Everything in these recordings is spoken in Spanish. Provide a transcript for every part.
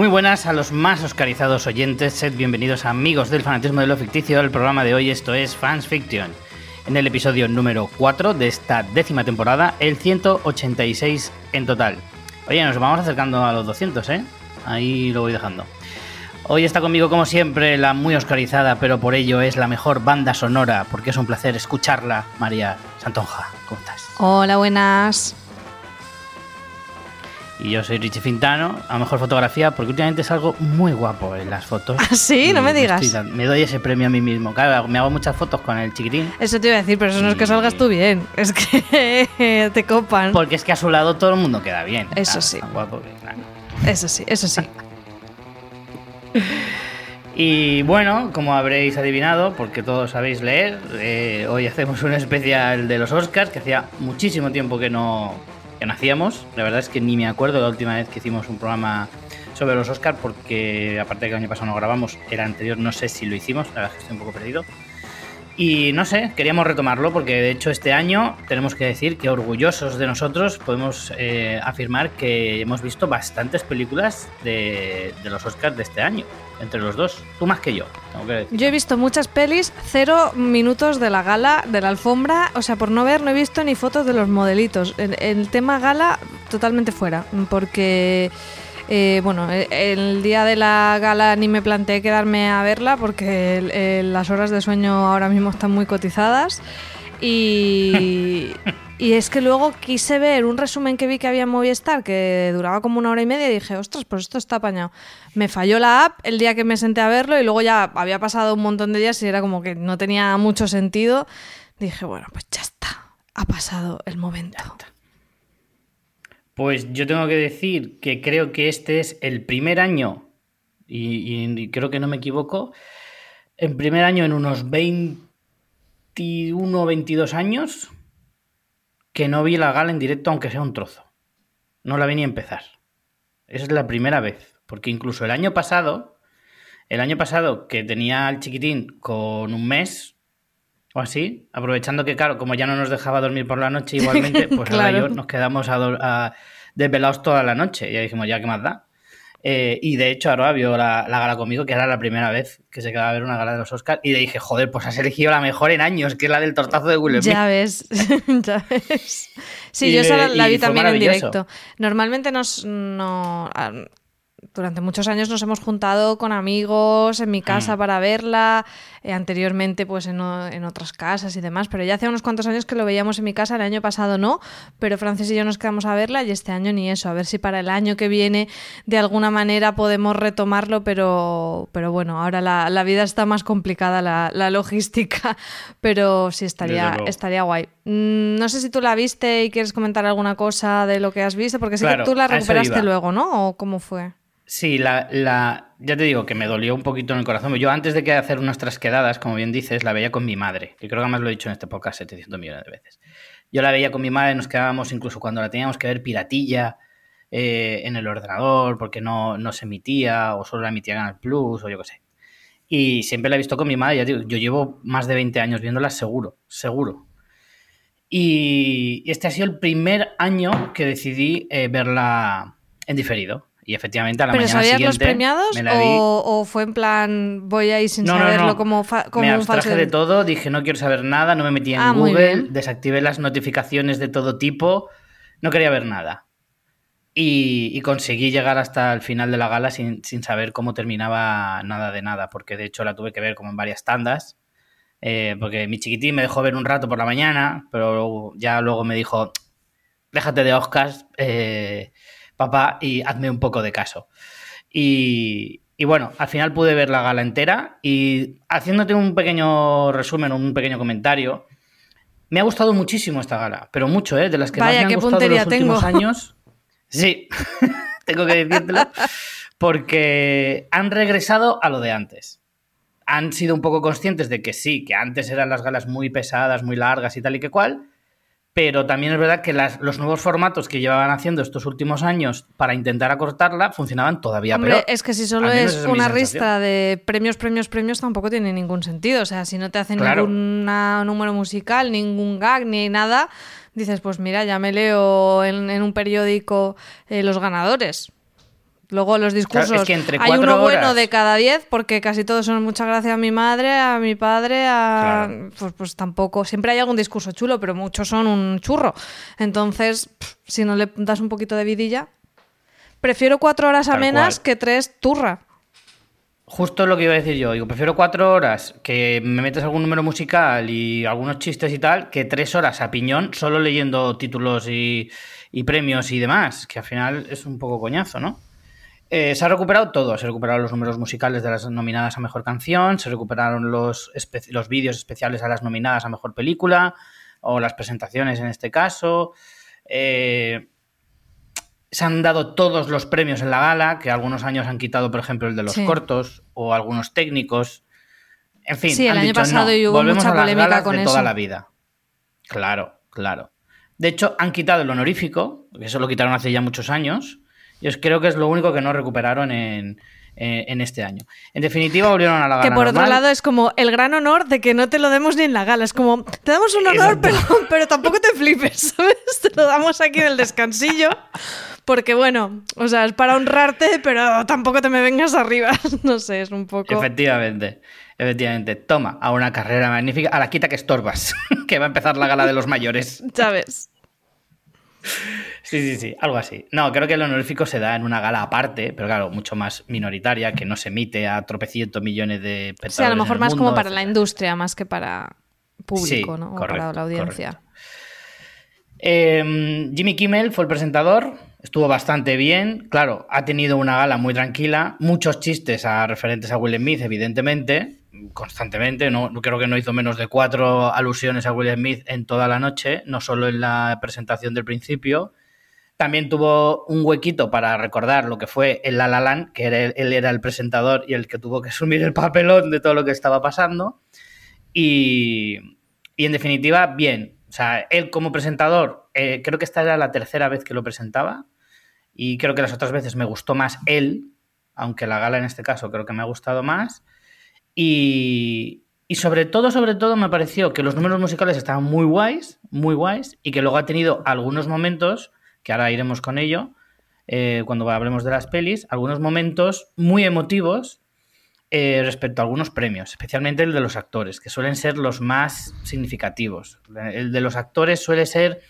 Muy buenas a los más oscarizados oyentes, sed bienvenidos amigos del fanatismo de lo ficticio al programa de hoy, esto es Fans Fiction. En el episodio número 4 de esta décima temporada, el 186 en total. Oye, nos vamos acercando a los 200, ¿eh? Ahí lo voy dejando. Hoy está conmigo, como siempre, la muy oscarizada, pero por ello es la mejor banda sonora, porque es un placer escucharla, María Santonja. ¿Cómo estás? Hola, buenas. Y yo soy Richie Fintano, a mejor fotografía, porque últimamente salgo muy guapo en las fotos. ¿Ah, sí? No me digas. me doy ese premio a mí mismo. Claro, me hago muchas fotos con el chiquitín. Eso te iba a decir, pero eso no es que salgas tú bien, es que te copan. Porque es que a su lado todo el mundo queda bien. Eso sí. guapo Eso sí, eso sí. Y bueno, como habréis adivinado, porque todos sabéis leer, eh, hoy hacemos un especial de los Oscars, que hacía muchísimo tiempo que no, que nacíamos. La verdad es que ni me acuerdo la última vez que hicimos un programa sobre los Oscars, porque aparte de que el año pasado no grabamos, el anterior no sé si lo hicimos, la verdad es que estoy un poco perdido. Y no sé, queríamos retomarlo porque de hecho este año tenemos que decir que orgullosos de nosotros podemos eh, afirmar que hemos visto bastantes películas de, los Oscars de este año entre los dos. Tú más que yo. yo he visto muchas pelis, cero minutos de la gala, de la alfombra. O sea, por no ver, no he visto ni fotos de los modelitos. El, el tema gala, totalmente fuera. Porque. Eh, bueno, el día de la gala ni me planteé quedarme a verla porque las horas de sueño ahora mismo están muy cotizadas. Y, y es que luego quise ver un resumen que vi que había en Movistar que duraba como una hora y media y dije, ostras, pues esto está apañado. Me falló la app el día que me senté a verlo y luego ya había pasado un montón de días y era como que no tenía mucho sentido. Dije, bueno, pues ya está, ha pasado el momento. Pues yo tengo que decir que creo que este es el primer año, y, creo que no me equivoco, el primer año en unos 20 21 o 22 años que no vi la gala en directo, aunque sea un trozo. No la vi ni empezar. Esa es la primera vez. Porque incluso el año pasado, el año pasado que tenía al chiquitín con un mes o así, aprovechando que, claro, como ya no nos dejaba dormir por la noche igualmente, pues ahora yo nos quedamos a, desvelados toda la noche. Y ya dijimos, ya, ¿qué más da? Eh, y de hecho, ahora vio la, gala conmigo, que era la primera vez que se quedaba a ver una gala de los Oscars. Y le dije, joder, pues has elegido la mejor en años, que es la del tortazo de Will Ya ves, ya ves. Sí, yo esa la, vi también en directo. Normalmente nos, no, durante muchos años nos hemos juntado con amigos en mi casa mm. para verla, eh, anteriormente pues en, otras casas y demás, pero ya hace unos cuantos años que lo veíamos en mi casa, el año pasado no, pero Francis y yo nos quedamos a verla y este año ni eso, a ver si para el año que viene de alguna manera podemos retomarlo, pero, pero bueno, ahora la, vida está más complicada, la, logística, pero sí estaría, estaría guay. Mm, no sé si tú la viste y quieres comentar alguna cosa de lo que has visto, porque sé que tú la recuperaste luego, ¿no? ¿O cómo fue? Sí, la, la, ya te digo que me dolió un poquito en el corazón. Yo antes de que hacer unas trasquedadas, como bien dices, la veía con mi madre, que creo que además lo he dicho en este podcast 700 millones de veces. Yo la veía con mi madre, nos quedábamos incluso cuando la teníamos que ver piratilla eh, en el ordenador, porque no, no se emitía, o solo la emitía Canal Plus, o yo qué sé. Y siempre la he visto con mi madre, ya digo, yo llevo más de 20 años viéndola seguro, seguro. Y este ha sido el primer año que decidí eh, verla en diferido. Y efectivamente a la ¿Pero mañana sabías los premiados o, fue en plan voy a ir sin saberlo como, como me un falso de todo, dije no quiero saber nada, no me metí en ah, Google, desactivé las notificaciones de todo tipo, no quería ver nada. Y, conseguí llegar hasta el final de la gala sin, saber cómo terminaba nada de nada, porque de hecho la tuve que ver como en varias tandas. Eh, porque mi chiquitín me dejó ver un rato por la mañana, pero ya luego me dijo, déjate de Oscars, eh, papá, y hazme un poco de caso. Y, bueno, al final pude ver la gala entera y haciéndote un pequeño resumen, un pequeño comentario, me ha gustado muchísimo esta gala, pero mucho, ¿eh? De las que más me han gustado en los últimos años. Sí, tengo que decírtelo, porque han regresado a lo de antes. Han sido un poco conscientes de que sí, que antes eran las galas muy pesadas, muy largas y tal y que cual, pero también es verdad que los nuevos formatos que llevaban haciendo estos últimos años para intentar acortarla funcionaban todavía Hombre, Es que si solo es una rista de premios, premios, premios, tampoco tiene ningún sentido. O sea, si no te hacen ningún número musical, ningún gag, ni nada, dices, pues mira, ya me leo en, un periódico eh, los ganadores. Luego los discursos. hay uno bueno de cada diez, porque casi todos son muchas gracias a mi madre, a mi padre, a. Pues, pues, tampoco. Siempre hay algún discurso chulo, pero muchos son un churro. Entonces, si no le das un poquito de vidilla. Prefiero cuatro horas amenas que tres turra. Justo lo que iba a decir yo. Digo, prefiero cuatro horas que me metas algún número musical y algunos chistes y tal, que tres horas a piñón solo leyendo títulos y, y premios y demás, que al final es un poco coñazo, ¿no? Eh, se ha recuperado todo, se recuperaron los números musicales de las nominadas a Mejor Canción, se recuperaron los, los vídeos especiales a las nominadas a Mejor Película, o las presentaciones en este caso. Eh, se han dado todos los premios en la gala, que algunos años han quitado, por ejemplo, el de los cortos, o algunos técnicos. En fin, sí, el año pasado hubo volvemos mucha a las galas con de toda la vida. Claro, claro. De hecho, han quitado el honorífico, que eso lo quitaron hace ya muchos años, yo creo que es lo único que no recuperaron en, este año. En definitiva, volvieron a la gala. Que por otro lado es como el gran honor de que no te lo demos ni en la gala. Es como, te damos un honor, pero, pero, tampoco te flipes, ¿sabes? Te lo damos aquí en el descansillo. Porque bueno, o sea, es para honrarte, pero tampoco te me vengas arriba. No sé, es un poco. Efectivamente. Efectivamente, toma a una carrera magnífica, a la quita que estorbas, que va a empezar la gala de los mayores. ¿Sabes? Sí, sí, sí, algo así. No, creo que el honorífico se da en una gala aparte, pero claro, mucho más minoritaria, que no se emite a tropecientos millones de personas. Sí, a lo mejor más como para la industria, más que para público, ¿no? o para la audiencia. Em, Jimmy Kimmel fue el presentador, estuvo bastante bien. Claro, ha tenido una gala muy tranquila, muchos chistes a referentes a Will Smith, evidentemente, constantemente. No, creo que no hizo menos de cuatro alusiones a Will Smith en toda la noche, no solo en la presentación del principio. También tuvo un huequito para recordar lo que fue el La que él era el presentador y el que tuvo que asumir el papelón de todo lo que estaba pasando. Y, en definitiva, bien. O sea, él como presentador, eh, creo que esta era la tercera vez que lo presentaba. Y creo que las otras veces me gustó más él, aunque la gala en este caso creo que me ha gustado más. Y, sobre todo, sobre todo, me pareció que los números musicales estaban muy guays, muy guays, y que luego ha tenido algunos momentos que ahora iremos con ello, eh, cuando hablemos de las pelis, algunos momentos muy emotivos eh, respecto a algunos premios, especialmente el de los actores, que suelen ser los más significativos. El de los actores suele ser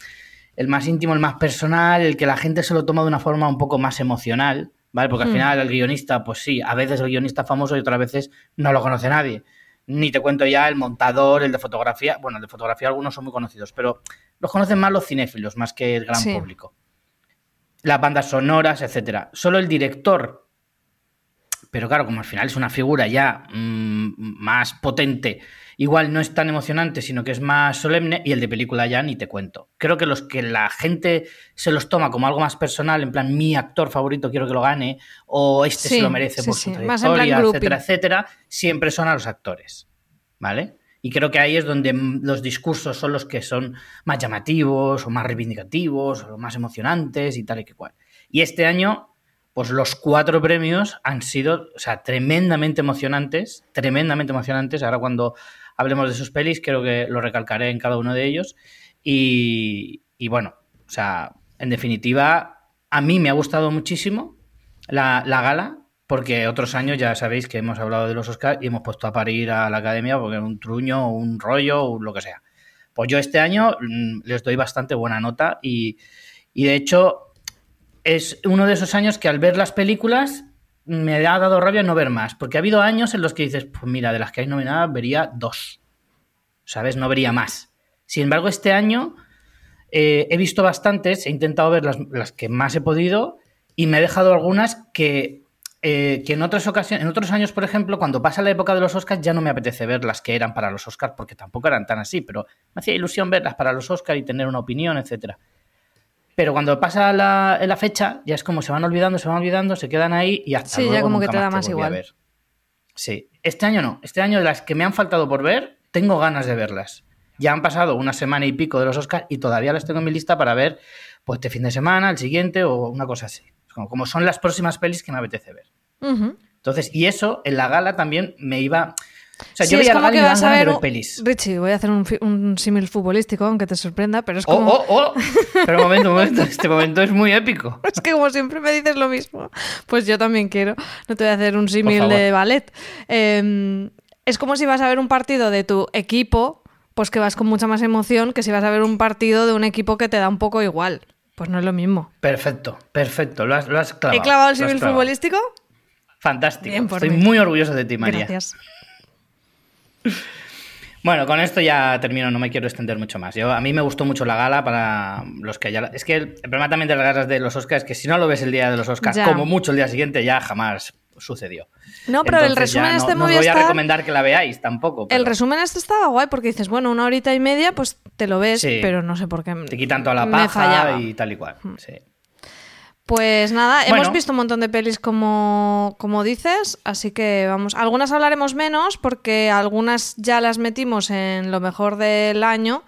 el más íntimo, el más personal, el que la gente se lo toma de una forma un poco más emocional, ¿vale? Porque al hmm. final el guionista, pues sí, a veces el guionista famoso y otras veces no lo conoce nadie. Ni te cuento ya el montador, el de fotografía. Bueno, el de fotografía algunos son muy conocidos, pero los conocen más los cinéfilos, más que el gran público las bandas sonoras, etcétera. Solo el director, pero claro, como al final es una figura ya mm, más potente, igual no es tan emocionante, sino que es más solemne, y el de película ya ni te cuento. Creo que los que la gente se los toma como algo más personal, en plan mi actor favorito quiero que lo gane, o este se lo merece por su trayectoria, etcétera, etcétera, siempre son a los actores. ¿Vale? Y creo que ahí es donde los discursos son los que son más llamativos o más reivindicativos o más emocionantes y tal y que cual. Y este año, pues los cuatro premios han sido, o sea, tremendamente emocionantes, tremendamente emocionantes. Ahora cuando hablemos de sus pelis, creo que lo recalcaré en cada uno de ellos. Y, bueno, o sea, en definitiva, a mí me ha gustado muchísimo la, la gala porque otros años ya sabéis que hemos hablado de los Oscars y hemos puesto a parir a la academia porque era un truño, un rollo, o lo que sea. Pues yo este año mm, les doy bastante buena nota y, de hecho es uno de esos años que al ver las películas me ha dado rabia no ver más, porque ha habido años en los que dices, pues mira, de las que hay nominadas vería dos, ¿sabes? No vería más. Sin embargo, este año eh, he visto bastantes, he intentado ver las, las que más he podido y me he dejado algunas que eh, que en otras ocasiones, en otros años, por ejemplo, cuando pasa la época de los Oscars, ya no me apetece ver las que eran para los Oscars, porque tampoco eran tan así, pero me hacía ilusión verlas para los Oscars y tener una opinión, etcétera. Pero cuando pasa la, la, fecha, ya es como se van olvidando, se van olvidando, se quedan ahí y hasta sí, ya como que te da más igual. Sí, este año no. Este año de las que me han faltado por ver, tengo ganas de verlas. Ya han pasado una semana y pico de los Oscars y todavía las tengo en mi lista para ver, pues este fin de semana, el siguiente o una cosa así. Como, son las próximas pelis que me apetece ver. Entonces, y eso en la gala también me iba. O sea, yo veía como que vas a ver, pelis. Richie, voy a hacer un, símil futbolístico, aunque te sorprenda, pero es oh, como... Oh, oh, Pero un momento, un momento, este momento es muy épico. es que como siempre me dices lo mismo, pues yo también quiero. No te voy a hacer un símil de ballet. Em, es como si vas a ver un partido de tu equipo, pues que vas con mucha más emoción que si vas a ver un partido de un equipo que te da un poco igual. Pues no es lo mismo. Perfecto, perfecto, lo has, lo has clavado. ¿He clavado el símil futbolístico? Fantástico. Estoy muy orgulloso de ti, María. Gracias. Bueno, con esto ya termino, no me quiero extender mucho más. Yo, a mí me gustó mucho la gala para los que ya... Es que el problema también de las galas de los Oscars es que si no lo ves el día de los Oscars, como mucho el día siguiente, ya jamás sucedió. No, pero el resumen este no, No voy a recomendar que la veáis tampoco. El resumen este estaba guay porque dices, bueno, una horita y media, pues te lo ves, pero no sé por qué. Te quitan toda la paja y tal y cual. Hmm. Sí. Pues nada, hemos visto un montón de pelis como, como dices, así que vamos. Algunas hablaremos menos porque algunas ya las metimos en lo mejor del año.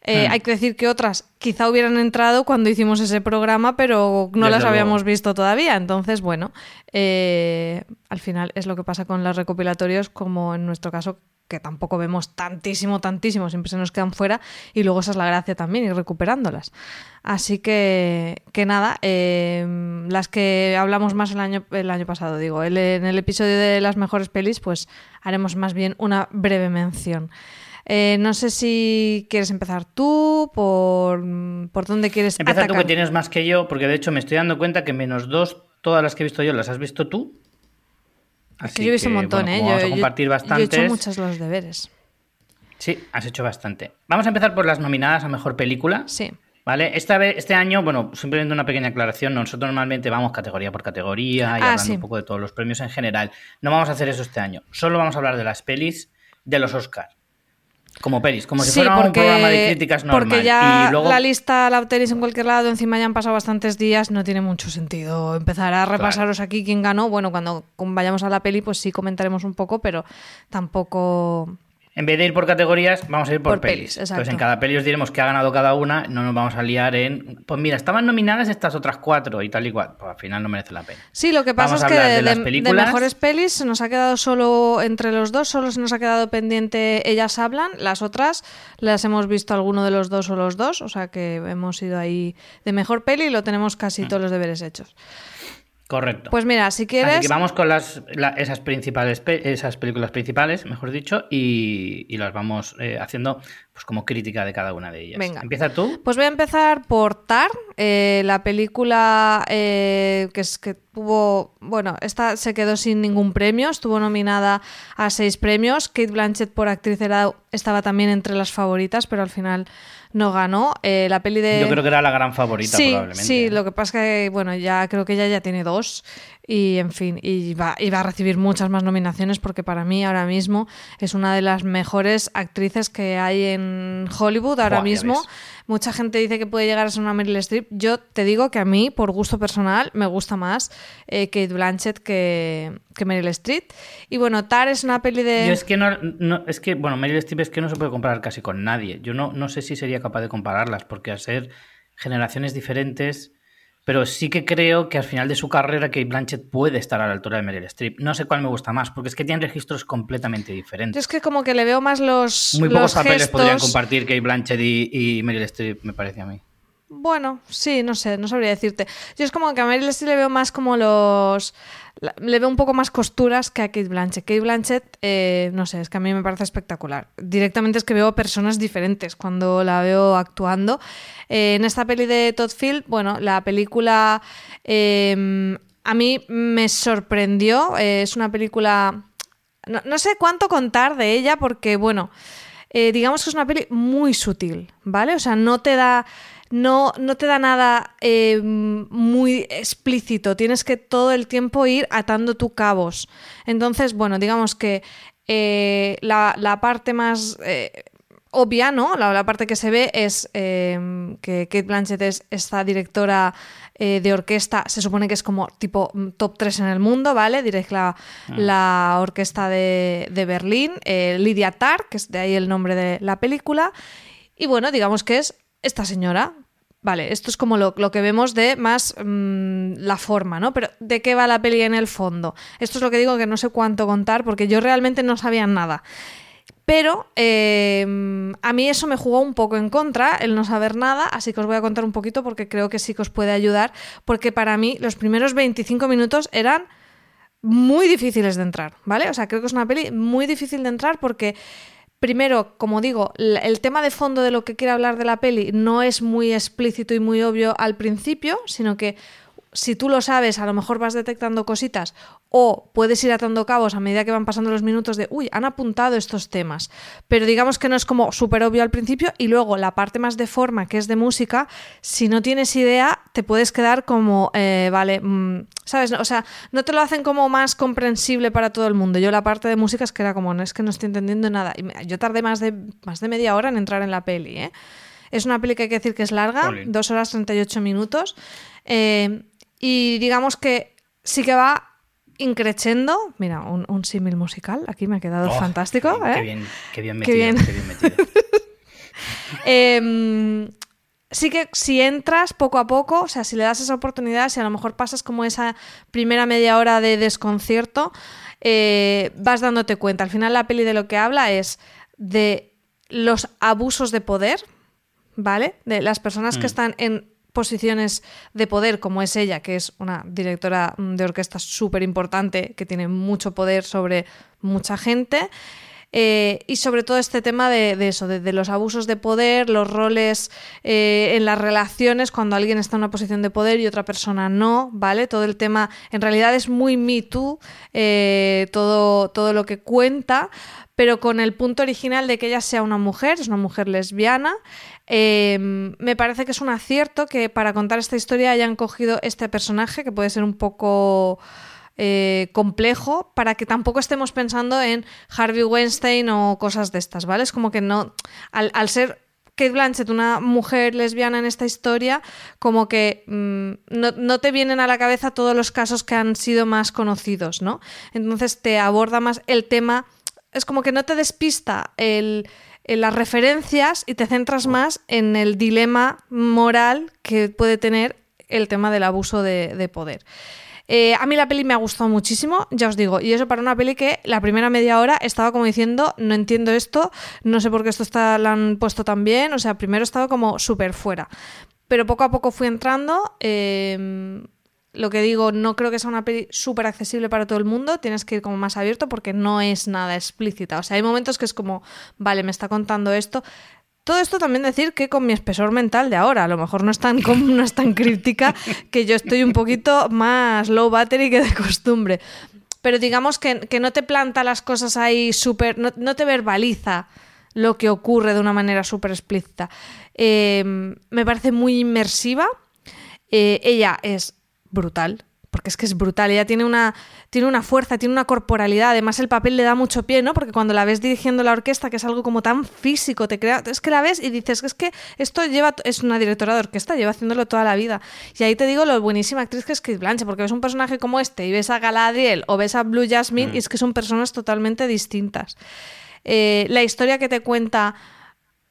Eh, hmm. Hay que decir que otras quizá hubieran entrado cuando hicimos ese programa, pero no las habíamos visto todavía. Entonces, bueno, eh, al final es lo que pasa con los recopilatorios, como en nuestro caso, que tampoco vemos tantísimo, tantísimo, siempre se nos quedan fuera y luego esa es la gracia también, ir recuperándolas. Así que, que nada, em, las que hablamos más el año, el año pasado, digo, en el episodio de las mejores pelis, pues haremos más bien una breve mención. Eh, no sé si quieres empezar tú, por, por dónde quieres Empieza tú que tienes más que yo, porque de hecho me estoy dando cuenta que menos dos, todas las que he visto yo, las has visto tú. Así yo he visto un montón, ¿eh? Yo, a compartir he hecho muchos los deberes. Sí, has hecho bastante. Vamos a empezar por las nominadas a mejor película. Sí. ¿Vale? Esta vez, este año, bueno, simplemente una pequeña aclaración. Nosotros normalmente vamos categoría por categoría y ah, hablando un poco de todos los premios en general. No vamos a hacer eso este año. Solo vamos a hablar de las pelis de los Oscars. Como pelis, como si fuera un programa de críticas normal. Porque ya la lista la obtenéis en cualquier lado, encima ya han pasado bastantes días, no tiene mucho sentido empezar a repasaros aquí quién ganó. Bueno, cuando vayamos a la peli, pues sí comentaremos un poco, pero tampoco en vez de ir por categorías, vamos a ir por, pelis. Entonces, en cada peli os diremos que ha ganado cada una, no nos vamos a liar en. Pues mira, estaban nominadas estas otras cuatro y tal y cual. Pues al final no merece la pena. Sí, lo que pasa es que de, mejores pelis se nos ha quedado solo entre los dos, solo se nos ha quedado pendiente Ellas hablan, las otras las hemos visto alguno de los dos o los dos, o sea que hemos ido ahí de mejor peli y lo tenemos casi mm. todos los deberes hechos. Correcto. Pues mira, si quieres. Así que vamos con las, esas principales esas películas principales, mejor dicho, y, las vamos eh, haciendo pues como crítica de cada una de ellas. Venga. ¿Empieza tú? Pues voy a empezar por Tar, eh, la película eh, que es que tuvo. Bueno, esta se quedó sin ningún premio, estuvo nominada a seis premios. Kate Blanchett por actriz era, estaba también entre las favoritas, pero al final no ganó. Eh, la peli de... Yo creo que era la gran favorita, sí, probablemente. Sí, lo que pasa es que, bueno, ya creo que ella ya tiene dos y, en fin, y va, a recibir muchas más nominaciones porque para mí ahora mismo es una de las mejores actrices que hay en Hollywood ahora mismo. Mucha gente dice que puede llegar a ser una Meryl Streep. Yo te digo que a mí, por gusto personal, me gusta más eh, Kate Blanchett que, que Meryl Streep. Y bueno, Tar es una peli de... Yo es que no, es que, bueno, Meryl Streep es que no se puede comparar casi con nadie. Yo no, no sé si sería capaz de compararlas, porque al ser generaciones diferentes pero sí que creo que al final de su carrera Kate Blanchett puede estar a la altura de Meryl Streep. No sé cuál me gusta más, porque es que tienen registros completamente diferentes. es que como que le veo más los Muy pocos papeles podrían compartir Kate Blanchett y, y Meryl Streep, me parece a mí. Bueno, sí, no sé, no sabría decirte. Yo es como que a Meryl Streep le veo más como los... Le veo un poco más costuras que a Kate Blanchett. Kate Blanchett, eh, no sé, es que a mí me parece espectacular. Directamente es que veo personas diferentes cuando la veo actuando. Eh, en esta peli de Todd Field, bueno, la película em, a mí me sorprendió. Eh, es una película... No, no, sé cuánto contar de ella porque, bueno, digamos que es una peli muy sutil, ¿vale? O sea, no te da no, no te da nada eh, muy explícito, tienes que todo el tiempo ir atando tus cabos. Entonces, bueno, digamos que eh, la, parte más eh, obvia, ¿no? La, parte que se ve es que Kate Blanchett es esta directora de orquesta, se supone que es como tipo mm, top 3 en el mundo, ¿vale? Dirige la, ah. la orquesta de, de Berlín, Lydia Tarr, que es de ahí el nombre de la película. Y bueno, digamos que es esta señora Vale, esto es como lo, que vemos de más mm, la forma, ¿no? Pero ¿de qué va la peli en el fondo? Esto es lo que digo que no sé cuánto contar porque yo realmente no sabía nada. Pero em, a mí eso me jugó un poco en contra, el no saber nada, así que os voy a contar un poquito porque creo que sí que os puede ayudar, porque para mí los primeros 25 minutos eran muy difíciles de entrar, ¿vale? O sea, creo que es una peli muy difícil de entrar porque Primero, como digo, el tema de fondo de lo que quiere hablar de la peli no es muy explícito y muy obvio al principio, sino que si tú lo sabes, a lo mejor vas detectando cositas o puedes ir atando cabos a medida que van pasando los minutos de, uy, han apuntado estos temas. Pero digamos que no es como súper obvio al principio y luego la parte más de forma, que es de música, si no tienes idea, te puedes quedar como, eh, vale, mm, ¿sabes? O sea, no te lo hacen como más comprensible para todo el mundo. Yo la parte de música es que era como, no es que no estoy entendiendo nada. Y yo tardé más de, más de media hora en entrar en la peli, ¿eh? Es una peli que hay que decir que es larga, dos horas 38 minutos. Eh, y digamos que sí que va increchendo. Mira, un, símil musical. Aquí me ha quedado oh, fantástico. Qué, bien, qué, bien, metido. Qué bien, metido. Sí que si entras poco a poco, o sea, si le das esa oportunidad, si a lo mejor pasas como esa primera media hora de desconcierto, eh, vas dándote cuenta. Al final la peli de lo que habla es de los abusos de poder, ¿vale? De las personas que mm. están en posiciones de poder como es ella, que es una directora de orquesta súper importante, que tiene mucho poder sobre mucha gente. Eh, y sobre todo este tema de, eso, de, los abusos de poder, los roles eh, en las relaciones cuando alguien está en una posición de poder y otra persona no, ¿vale? Todo el tema, en realidad es muy Me Too, eh, todo, todo lo que cuenta, pero con el punto original de que ella sea una mujer, es una mujer lesbiana, Em, me parece que es un acierto que para contar esta historia hayan cogido este personaje, que puede ser un poco eh, complejo, para que tampoco estemos pensando en Harvey Weinstein o cosas de estas, ¿vale? Es como que no. Al, ser Kate Blanchett, una mujer lesbiana en esta historia, como que mm, no, no, te vienen a la cabeza todos los casos que han sido más conocidos, ¿no? Entonces te aborda más el tema. Es como que no te despista el en las referencias y te centras más en el dilema moral que puede tener el tema del abuso de, poder. Eh, a mí la peli me ha gustado muchísimo, ya os digo, y eso para una peli que la primera media hora estaba como diciendo, no entiendo esto, no sé por qué esto está, lo han puesto tan bien, o sea, primero estaba como súper fuera. Pero poco a poco fui entrando, eh, lo que digo, no creo que sea una peli súper accesible para todo el mundo, tienes que ir como más abierto porque no es nada explícita. O sea, hay momentos que es como, vale, me está contando esto. Todo esto también decir que con mi espesor mental de ahora, a lo mejor no es tan, no es tan crítica, que yo estoy un poquito más low battery que de costumbre. Pero digamos que, no te planta las cosas ahí súper, no, te verbaliza lo que ocurre de una manera súper explícita. Eh, me parece muy inmersiva. Eh, ella es brutal. Porque es que es brutal, ella tiene una, tiene una fuerza, tiene una corporalidad, además el papel le da mucho pie, ¿no? Porque cuando la ves dirigiendo la orquesta, que es algo como tan físico, te crea, es que la ves y dices que es que esto lleva, es una directora de orquesta, lleva haciéndolo toda la vida. Y ahí te digo lo buenísima actriz que es Kate Blanche, porque ves un personaje como este y ves a Galadriel o ves a Blue Jasmine mm. y es que son personas totalmente distintas. Eh, la historia que te cuenta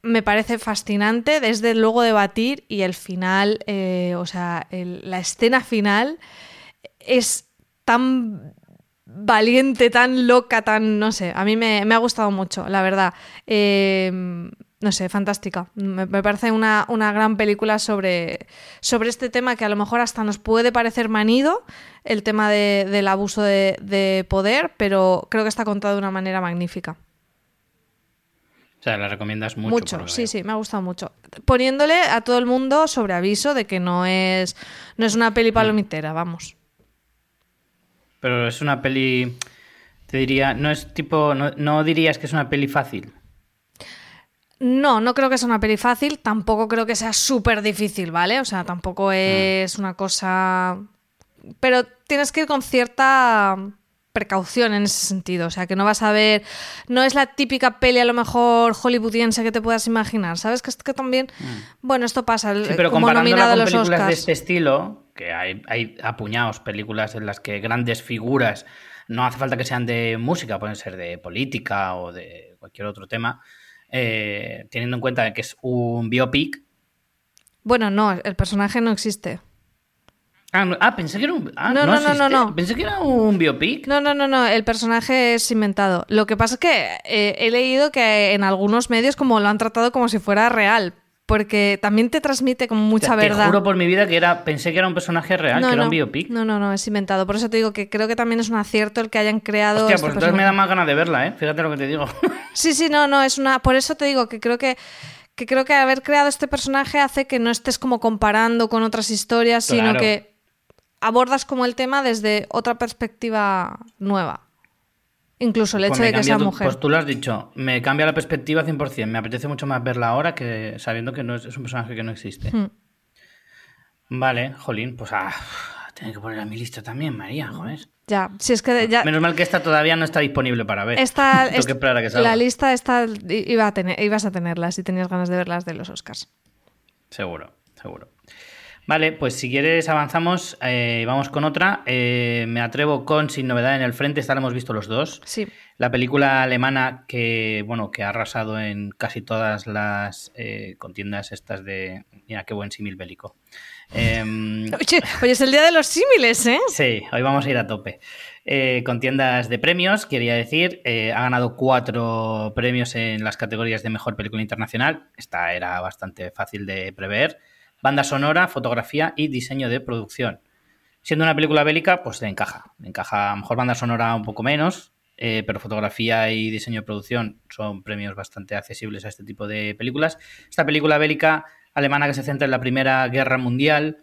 me parece fascinante, desde luego debatir y el final, eh, o sea, la escena final es tan valiente, tan loca, tan, no sé, a mí me, ha gustado mucho, la verdad. Eh, no sé, fantástica. Me, parece una, gran película sobre, sobre este tema que a lo mejor hasta nos puede parecer manido, el tema del abuso de, de poder, pero creo que está contado de una manera magnífica. O sea, la recomiendas mucho. Mucho, sí, sí, me ha gustado mucho. Poniéndole a todo el mundo sobre aviso de que no es, no es una peli palomitera, vamos. Pero es una peli, te diría, no es tipo, no, dirías que es una peli fácil. No, no creo que sea una peli fácil, tampoco creo que sea súper difícil, ¿vale? O sea, tampoco mm. es una cosa... Pero tienes que ir con cierta precaución en ese sentido. O sea, que no vas a ver. No es la típica peli a lo mejor hollywoodiense que te puedas imaginar. ¿Sabes? Que, que también. Mm. Bueno, esto pasa. Sí, pero como comparándola con películas de este estilo, que hay, hay apuñados películas en las que grandes figuras. No hace falta que sean de música, pueden ser de política o de cualquier otro tema. Eh, teniendo en cuenta que es un biopic, Bueno, no, el personaje no existe. Ah, ah pensé que era un. Ah, no, no, no, no, no, Pensé que era un biopic. No, no, no, no. El personaje es inventado. Lo que pasa es que eh, he leído que en algunos medios como lo han tratado como si fuera real, porque también te transmite como mucha verdad. Te juro por mi vida que era, pensé que era un personaje real, que era un biopic. No, no, no, es inventado. Por eso te digo que creo que también es un acierto el que hayan creado. Hostia, este pues entonces me da más ganas de verla, ¿eh? Fíjate lo que te digo. Sí, sí, no, no, es una. Por eso te digo que creo que que creo que haber creado este personaje hace que no estés como comparando con otras historias, sino que abordas como el tema desde otra perspectiva nueva. Incluso el hecho pues de que sea mujer. Pues tú lo has dicho, me cambia la perspectiva 100%. Me apetece mucho más verla ahora que sabiendo que no es, un personaje que no existe. Hmm. Vale, jolín, pues ah, tengo que poner a mi lista también, María, joder. Ya, si es que ya... Menos mal que esta todavía no está disponible para ver. Esta, La lista está, iba a tener, ibas a tenerla si tenías ganas de verlas de los Oscars. Seguro, seguro. Vale, pues si quieres avanzamos, eh, vamos con otra. Eh, me atrevo con Sin Novedad en el Frente, esta la hemos visto los dos. Sí. La película alemana que, bueno, que ha arrasado en casi todas las eh, contiendas estas de... Mira, qué buen símil bélico. Em, oye, es el día de los símiles, ¿eh? Sí, hoy vamos a ir a tope. contiendas de premios, quería decir, ha ganado cuatro premios en las categorías de Mejor Película Internacional. Esta era bastante fácil de prever banda sonora, fotografía y diseño de producción. Siendo una película bélica, pues le encaja. Encaja a lo mejor banda sonora un poco menos, eh, pero fotografía y diseño de producción son premios bastante accesibles a este tipo de películas. Esta película bélica alemana que se centra en la Primera Guerra Mundial.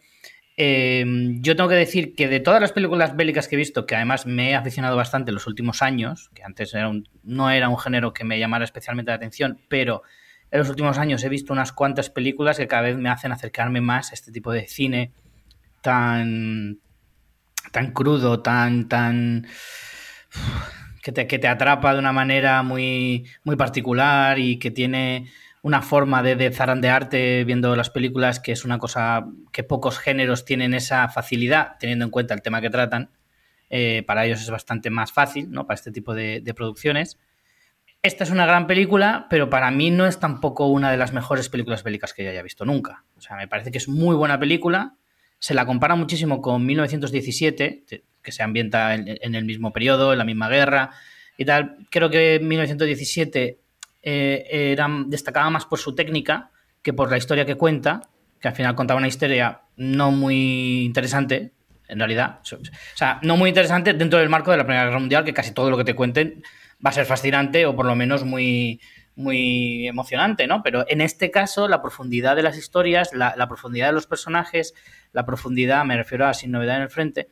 Em, yo tengo que decir que de todas las películas bélicas que he visto, que además me he aficionado bastante en los últimos años, que antes no era un género que me llamara especialmente la atención, pero en los últimos años he visto unas cuantas películas que cada vez me hacen acercarme más a este tipo de cine tan tan crudo, tan tan que te, que te atrapa de una manera muy muy particular y que tiene una forma de, de zarandearte viendo las películas que es una cosa que pocos géneros tienen esa facilidad teniendo en cuenta el tema que tratan. Eh, para ellos es bastante más fácil, ¿no? Para este tipo de, de producciones. Esta es una gran película, pero para mí no es tampoco una de las mejores películas bélicas que yo haya visto nunca. O sea, me parece que es muy buena película. Se la compara muchísimo con 1917, que se ambienta en, el mismo periodo, en la misma guerra y tal. Creo que 1917 eh, era, destacaba más por su técnica que por la historia que cuenta, que al final contaba una historia no muy interesante, en realidad. O sea, no muy interesante dentro del marco de la Primera Guerra Mundial, que casi todo lo que te cuenten va a ser fascinante o por lo menos muy, muy emocionante, ¿no? Pero en este caso, la profundidad de las historias, la, profundidad de los personajes, la profundidad, me refiero a Sin Novedad en el Frente,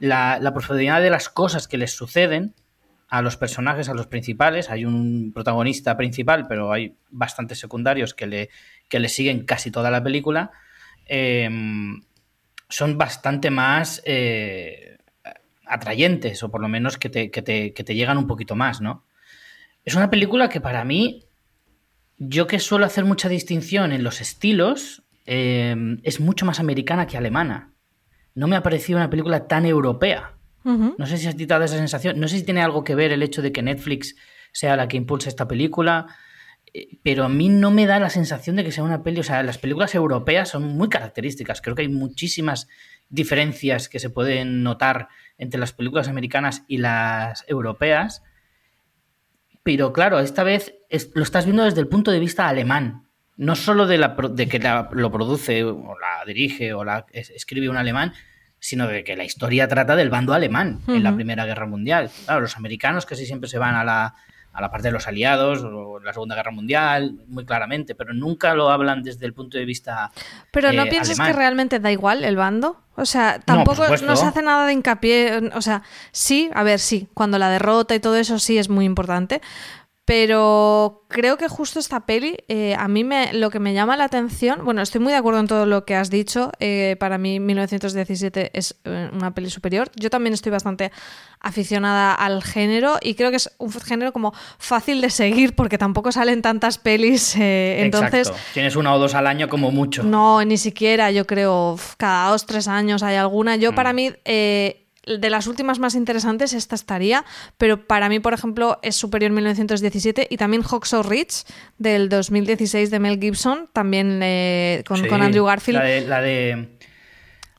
la, profundidad de las cosas que les suceden a los personajes, a los principales. Hay un protagonista principal, pero hay bastantes secundarios que le, que le siguen casi toda la película. Em, son bastante más eh, atrayentes, o por lo menos que te, que te, llegan un poquito más, ¿no? Es una película que para mí, yo que suelo hacer mucha distinción en los estilos, eh, es mucho más americana que alemana. No me ha parecido una película tan europea. No sé si has dado esa sensación. No sé si tiene algo que ver el hecho de que Netflix sea la que impulsa esta película. Eh, pero a mí no me da la sensación de que sea una peli. O sea, las películas europeas son muy características. Creo que hay muchísimas diferencias que se pueden notar entre las películas americanas y las europeas. Pero claro, esta vez lo estás viendo desde el punto de vista alemán. No solo de, la, de que lo produce o la dirige o la escribe un alemán, sino de que la historia trata del bando alemán en la Primera Guerra Mundial. Claro, los americanos casi siempre se van a la, a la parte de los aliados o la Segunda Guerra Mundial, muy claramente, pero nunca lo hablan desde el punto de vista. Pero no eh, piensas que realmente da igual el bando. O sea, tampoco no, se hace nada de hincapié. O sea, sí, a ver, sí, cuando la derrota y todo eso sí es muy importante. Pero creo que justo esta peli, eh, a mí me, lo que me llama la atención, bueno, estoy muy de acuerdo en todo lo que has dicho, eh, para mí 1917 es eh, una peli superior, yo también estoy bastante aficionada al género y creo que es un género como fácil de seguir porque tampoco salen tantas pelis, entonces... Exacto. Tienes una o dos al año como mucho. No, ni siquiera, yo creo, cada dos, tres años hay alguna. Yo para mm. mí de las últimas más interesantes, esta estaría, pero para mí, por ejemplo, es superior 1917 y también Hawksaw Ridge del 2016 de Mel Gibson, también eh, con, Andrew Garfield. La de,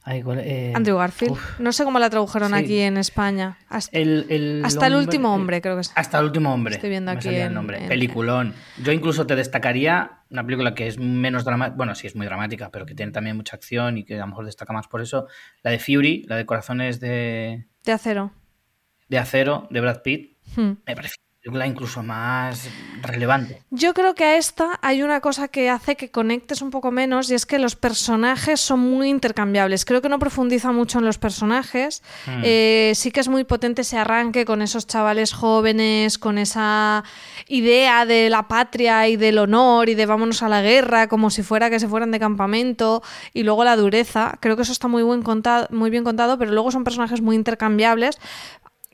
eh, Andrew Garfield. No sé cómo la tradujeron aquí en España. Hasta el, hasta el último hombre, creo que es. Hasta el último hombre. Estoy viendo aquí. el nombre. Peliculón. Yo incluso te destacaría una película que es menos dramática. Bueno, sí es muy dramática, pero que tiene también mucha acción y que a lo mejor destaca más por eso. La de Fury, la de Corazones de. De acero. De acero, de Brad Pitt. Hmm. Me parece película incluso más relevante. Yo creo que a esta hay una cosa que hace que conectes un poco menos y es que los personajes son muy intercambiables. Creo que no profundiza mucho en los personajes. Hmm. Eh, sí que es muy potente ese arranque con esos chavales jóvenes, con esa idea de la patria y del honor y de vámonos a la guerra como si fuera que se fueran de campamento y luego la dureza. Creo que eso está muy, buen contado, muy bien contado, pero luego son personajes muy intercambiables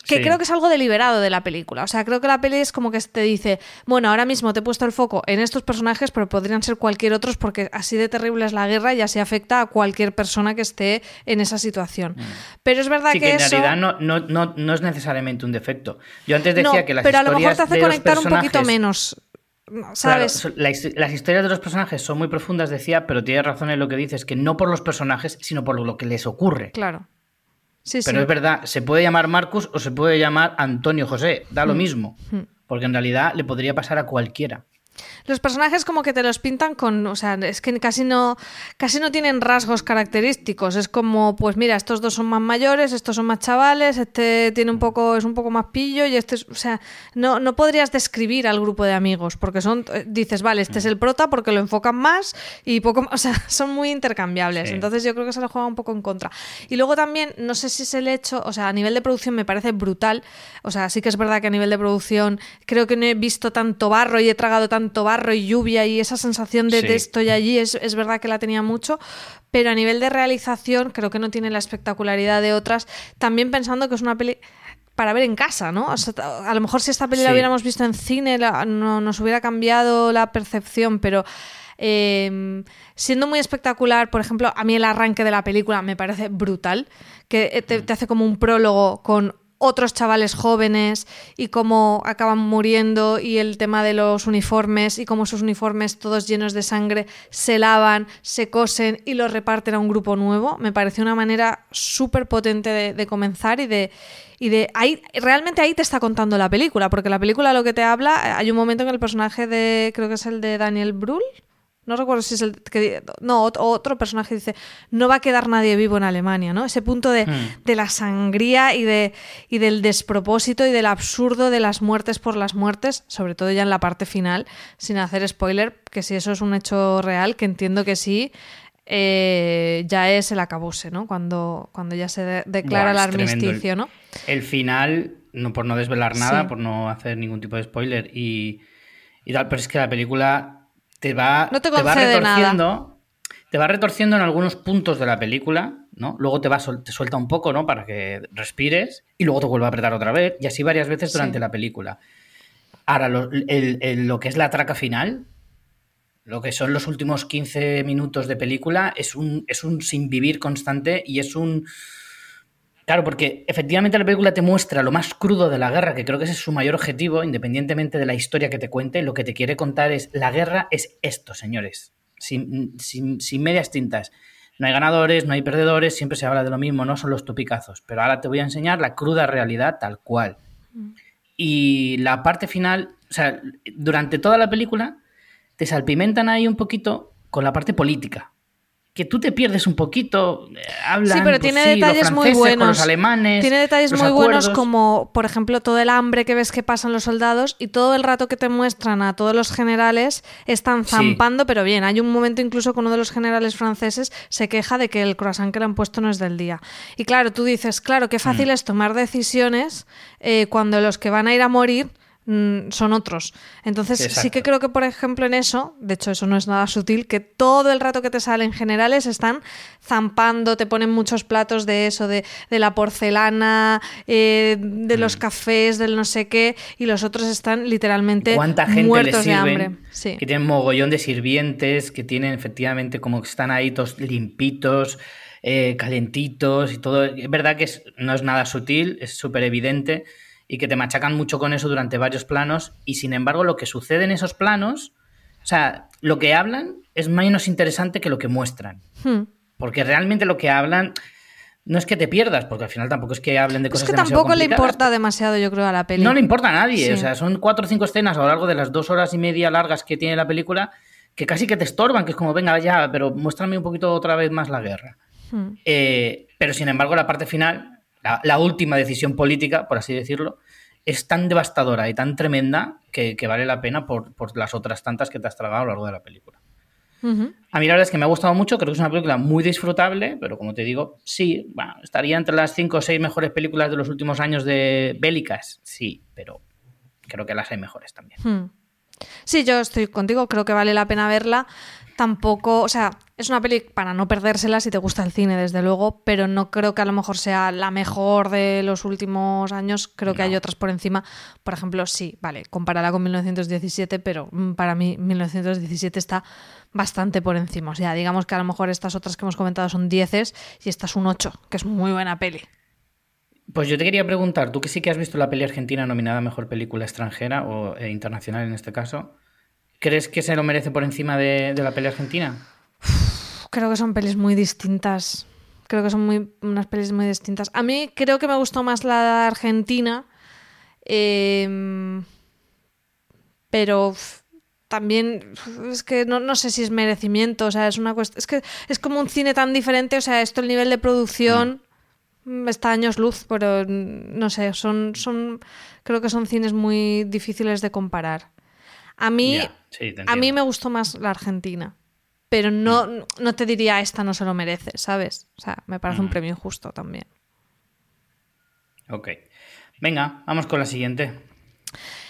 que creo que es algo deliberado de la película. O sea, creo que la peli es como que te dice, bueno, ahora mismo te he puesto el foco en estos personajes, pero podrían ser cualquier otros porque así de terrible es la guerra y así afecta a cualquier persona que esté en esa situación. Mm. Pero es verdad que, que, en realidad no, no, es necesariamente un defecto. Yo antes decía que las pero a lo mejor te hace conectar un poquito menos. ¿Sabes? las, historias de los personajes son muy profundas, decía, pero tienes razón en lo que dices, que no por los personajes, sino por lo que les ocurre. Claro. Pero es verdad, se puede llamar Marcus o se puede llamar Antonio José, da lo mm. mismo. Mm. Porque en realidad le podría pasar a cualquiera. Los personajes como que te los pintan con, o sea, es que casi no, casi no tienen rasgos característicos. Es como, pues mira, estos dos son más mayores, estos son más chavales, este tiene un poco, es un poco más pillo y este, es, o sea, no, no podrías describir al grupo de amigos porque son, eh, dices, vale, este es el prota porque lo enfocan más y poco, o sea, son muy intercambiables. Entonces yo creo que se lo juega un poco en contra. Y luego también, no sé si es el hecho, o sea, a nivel de producción me parece brutal. O sea, sí que es verdad que a nivel de producción creo que no he visto tanto barro y he tragado tanto barro y lluvia y esa sensación de, estoy allí es, es, verdad que la tenía mucho, pero a nivel de realización creo que no tiene la espectacularidad de otras, también pensando que es una peli para ver en casa, ¿no? a lo mejor si esta peli la hubiéramos visto en cine no, nos hubiera cambiado la percepción, pero... Em, siendo muy espectacular, por ejemplo, a mí el arranque de la película me parece brutal, que te, te hace como un prólogo con otros chavales jóvenes y cómo acaban muriendo y el tema de los uniformes y cómo esos uniformes todos llenos de sangre se lavan, se cosen y los reparten a un grupo nuevo. Me pareció una manera súper potente de, comenzar y de, y de ahí realmente ahí te está contando la película, porque la película lo que te habla, hay un momento en el personaje de, creo que es el de Daniel Brühl, no recuerdo si es el que no otro personaje dice no va a quedar nadie vivo en Alemania no ese punto de, hmm. de, la sangría y de y del despropósito y del absurdo de las muertes por las muertes sobre todo ya en la parte final sin hacer spoiler que si eso es un hecho real que entiendo que sí eh, ya es el acabose no cuando cuando ya se declara el armisticio no el final no por no desvelar nada por no hacer ningún tipo de spoiler y, y tal pero es que la película te va, te, va retorciendo. Te va retorciendo en algunos puntos de la película, ¿no? Luego te va te suelta un poco, ¿no? Para que respires y luego te vuelve a apretar otra vez y así varias veces durante la película. Ahora, lo, lo, que es la traca final, lo que son los últimos 15 minutos de película, es un, es un sin vivir constante y es un Claro, porque efectivamente la película te muestra lo más crudo de la guerra, que creo que ese es su mayor objetivo, independientemente de la historia que te cuente, lo que te quiere contar es, la guerra es esto, señores, sin, medias tintas. No hay ganadores, no hay perdedores, siempre se habla de lo mismo, no son los topicazos, pero ahora te voy a enseñar la cruda realidad tal cual. Mm. Y la parte final, o sea, durante toda la película, te salpimentan ahí un poquito con la parte política que tú te pierdes un poquito. Eh, hablan, sí, pero pues tiene detalles muy buenos. los alemanes. Tiene detalles muy buenos como, por ejemplo, todo el hambre que ves que pasan los soldados y todo el rato que te muestran a todos los generales están zampando, pero bien. Hay un momento incluso que uno de los generales franceses se queja de que el croissant que le han puesto no es del día. Y claro, tú dices, claro, qué fácil mm. es tomar decisiones eh, cuando los que van a ir a morir mm, son otros. Entonces sí que creo que, por ejemplo, en eso, de hecho eso no es nada sutil, que todo el rato que te salen generales están zampando, te ponen muchos platos de eso, de, la porcelana, eh, de los mm. cafés, del no sé qué, y los otros están literalmente ¿Cuánta gente muertos de hambre. Que tienen mogollón de sirvientes, que tienen efectivamente como que están ahí todos limpitos eh, calentitos y todo. Es verdad que no es nada sutil, es súper evidente y que te machacan mucho con eso durante varios planos y sin embargo lo que sucede en esos planos, o sea, lo que hablan es menos interesante que lo que muestran. Hmm. Porque realmente lo que hablan no es que te pierdas, porque al final tampoco es que hablen de cosas Es que tampoco le importa demasiado, yo creo, a la película. No le importa a nadie. O sea, son cuatro o cinco escenas a lo largo de las dos horas y media largas que tiene la película que casi que te estorban, que es como, venga, ya, pero muéstrame un poquito otra vez más la guerra. Hmm. Eh, pero sin embargo, la parte final, la, última decisión política, por así decirlo, es tan devastadora y tan tremenda que, vale la pena por, las otras tantas que te has tragado a lo largo de la película. A mí la verdad es que me ha gustado mucho, creo que es una película muy disfrutable, pero como te digo, sí, bueno, estaría entre las cinco o seis mejores películas de los últimos años de bélicas, sí, pero creo que las hay mejores también. Hmm. Sí, yo estoy contigo, creo que vale la pena verla tampoco, o sea, es una peli para no perdérsela si te gusta el cine, desde luego, pero no creo que a lo mejor sea la mejor de los últimos años. Creo que hay otras por encima. Por ejemplo, sí, vale, comparada con 1917, pero para mí 1917 está bastante por encima. O sea, digamos que a lo mejor estas otras que hemos comentado son 10 y esta es un 8, que es muy buena peli. Pues yo te quería preguntar, tú que sí que has visto la peli argentina nominada a Mejor Película Extranjera o eh, internacional en este caso, ¿Crees que se lo merece por encima de, la peli argentina? Creo que son pelis muy distintas. Creo que son muy, unas pelis muy distintas. A mí creo que me gustó más la argentina. Em, pero también es que no, sé si es merecimiento. O sea, es una cuestión. Es que es como un cine tan diferente. O sea, esto, el nivel de producción. Mm. Está años luz, pero no sé, son, son. Creo que son cines muy difíciles de comparar. A mí, a mí me gustó más la Argentina, pero no, mm. no te diría esta no se lo merece, ¿sabes? O sea, me parece un mm. premio injusto también. Ok. Venga, vamos con la siguiente.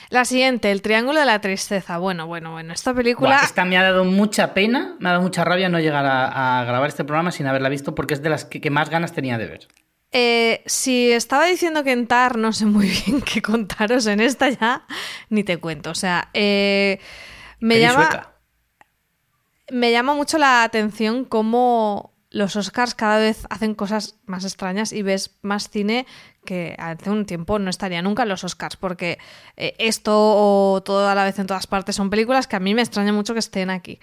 La siguiente, El Triángulo de la Tristeza. Bueno, bueno, bueno, esta película... esta me ha dado mucha pena, me ha dado mucha rabia no llegar a, grabar este programa sin haberla visto porque es de las que más ganas tenía de ver. Eh, si estaba diciendo que en TAR no sé muy bien qué contaros en esta ya, ni te cuento. O sea, eh, me llama. Me llama mucho la atención cómo los Oscars cada vez hacen cosas más extrañas y ves más cine que hace un tiempo no estaría nunca en los Oscars, porque eh, esto o todo la vez en todas partes son películas que a mí me extraña mucho que estén aquí.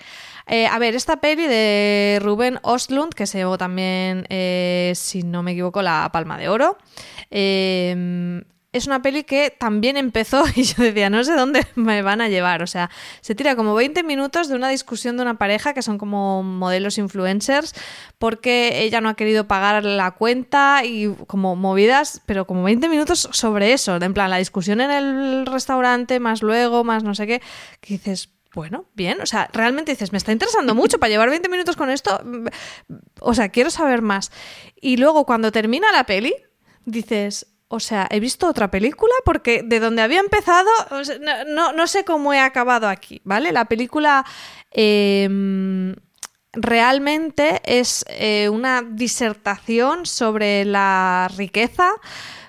Eh, a ver, esta peli de Ruben Ostlund, que se llevó también, eh, si no me equivoco, la Palma de Oro, es una peli que también empezó y yo decía, no sé dónde me van a llevar. O sea, se tira como 20 minutos de una discusión de una pareja que son como modelos influencers porque ella no ha querido pagar la cuenta y como movidas, pero como 20 minutos sobre eso. En plan, la discusión en el restaurante, más luego, más no sé qué, que dices, bueno, bien, o sea, realmente dices, me está interesando mucho para llevar 20 minutos con esto, o sea, quiero saber más. Y luego cuando termina la peli, dices, o sea, he visto otra película porque de donde había empezado, no, sé cómo he acabado aquí, ¿vale? La película em, realmente es eh, una disertación sobre la riqueza,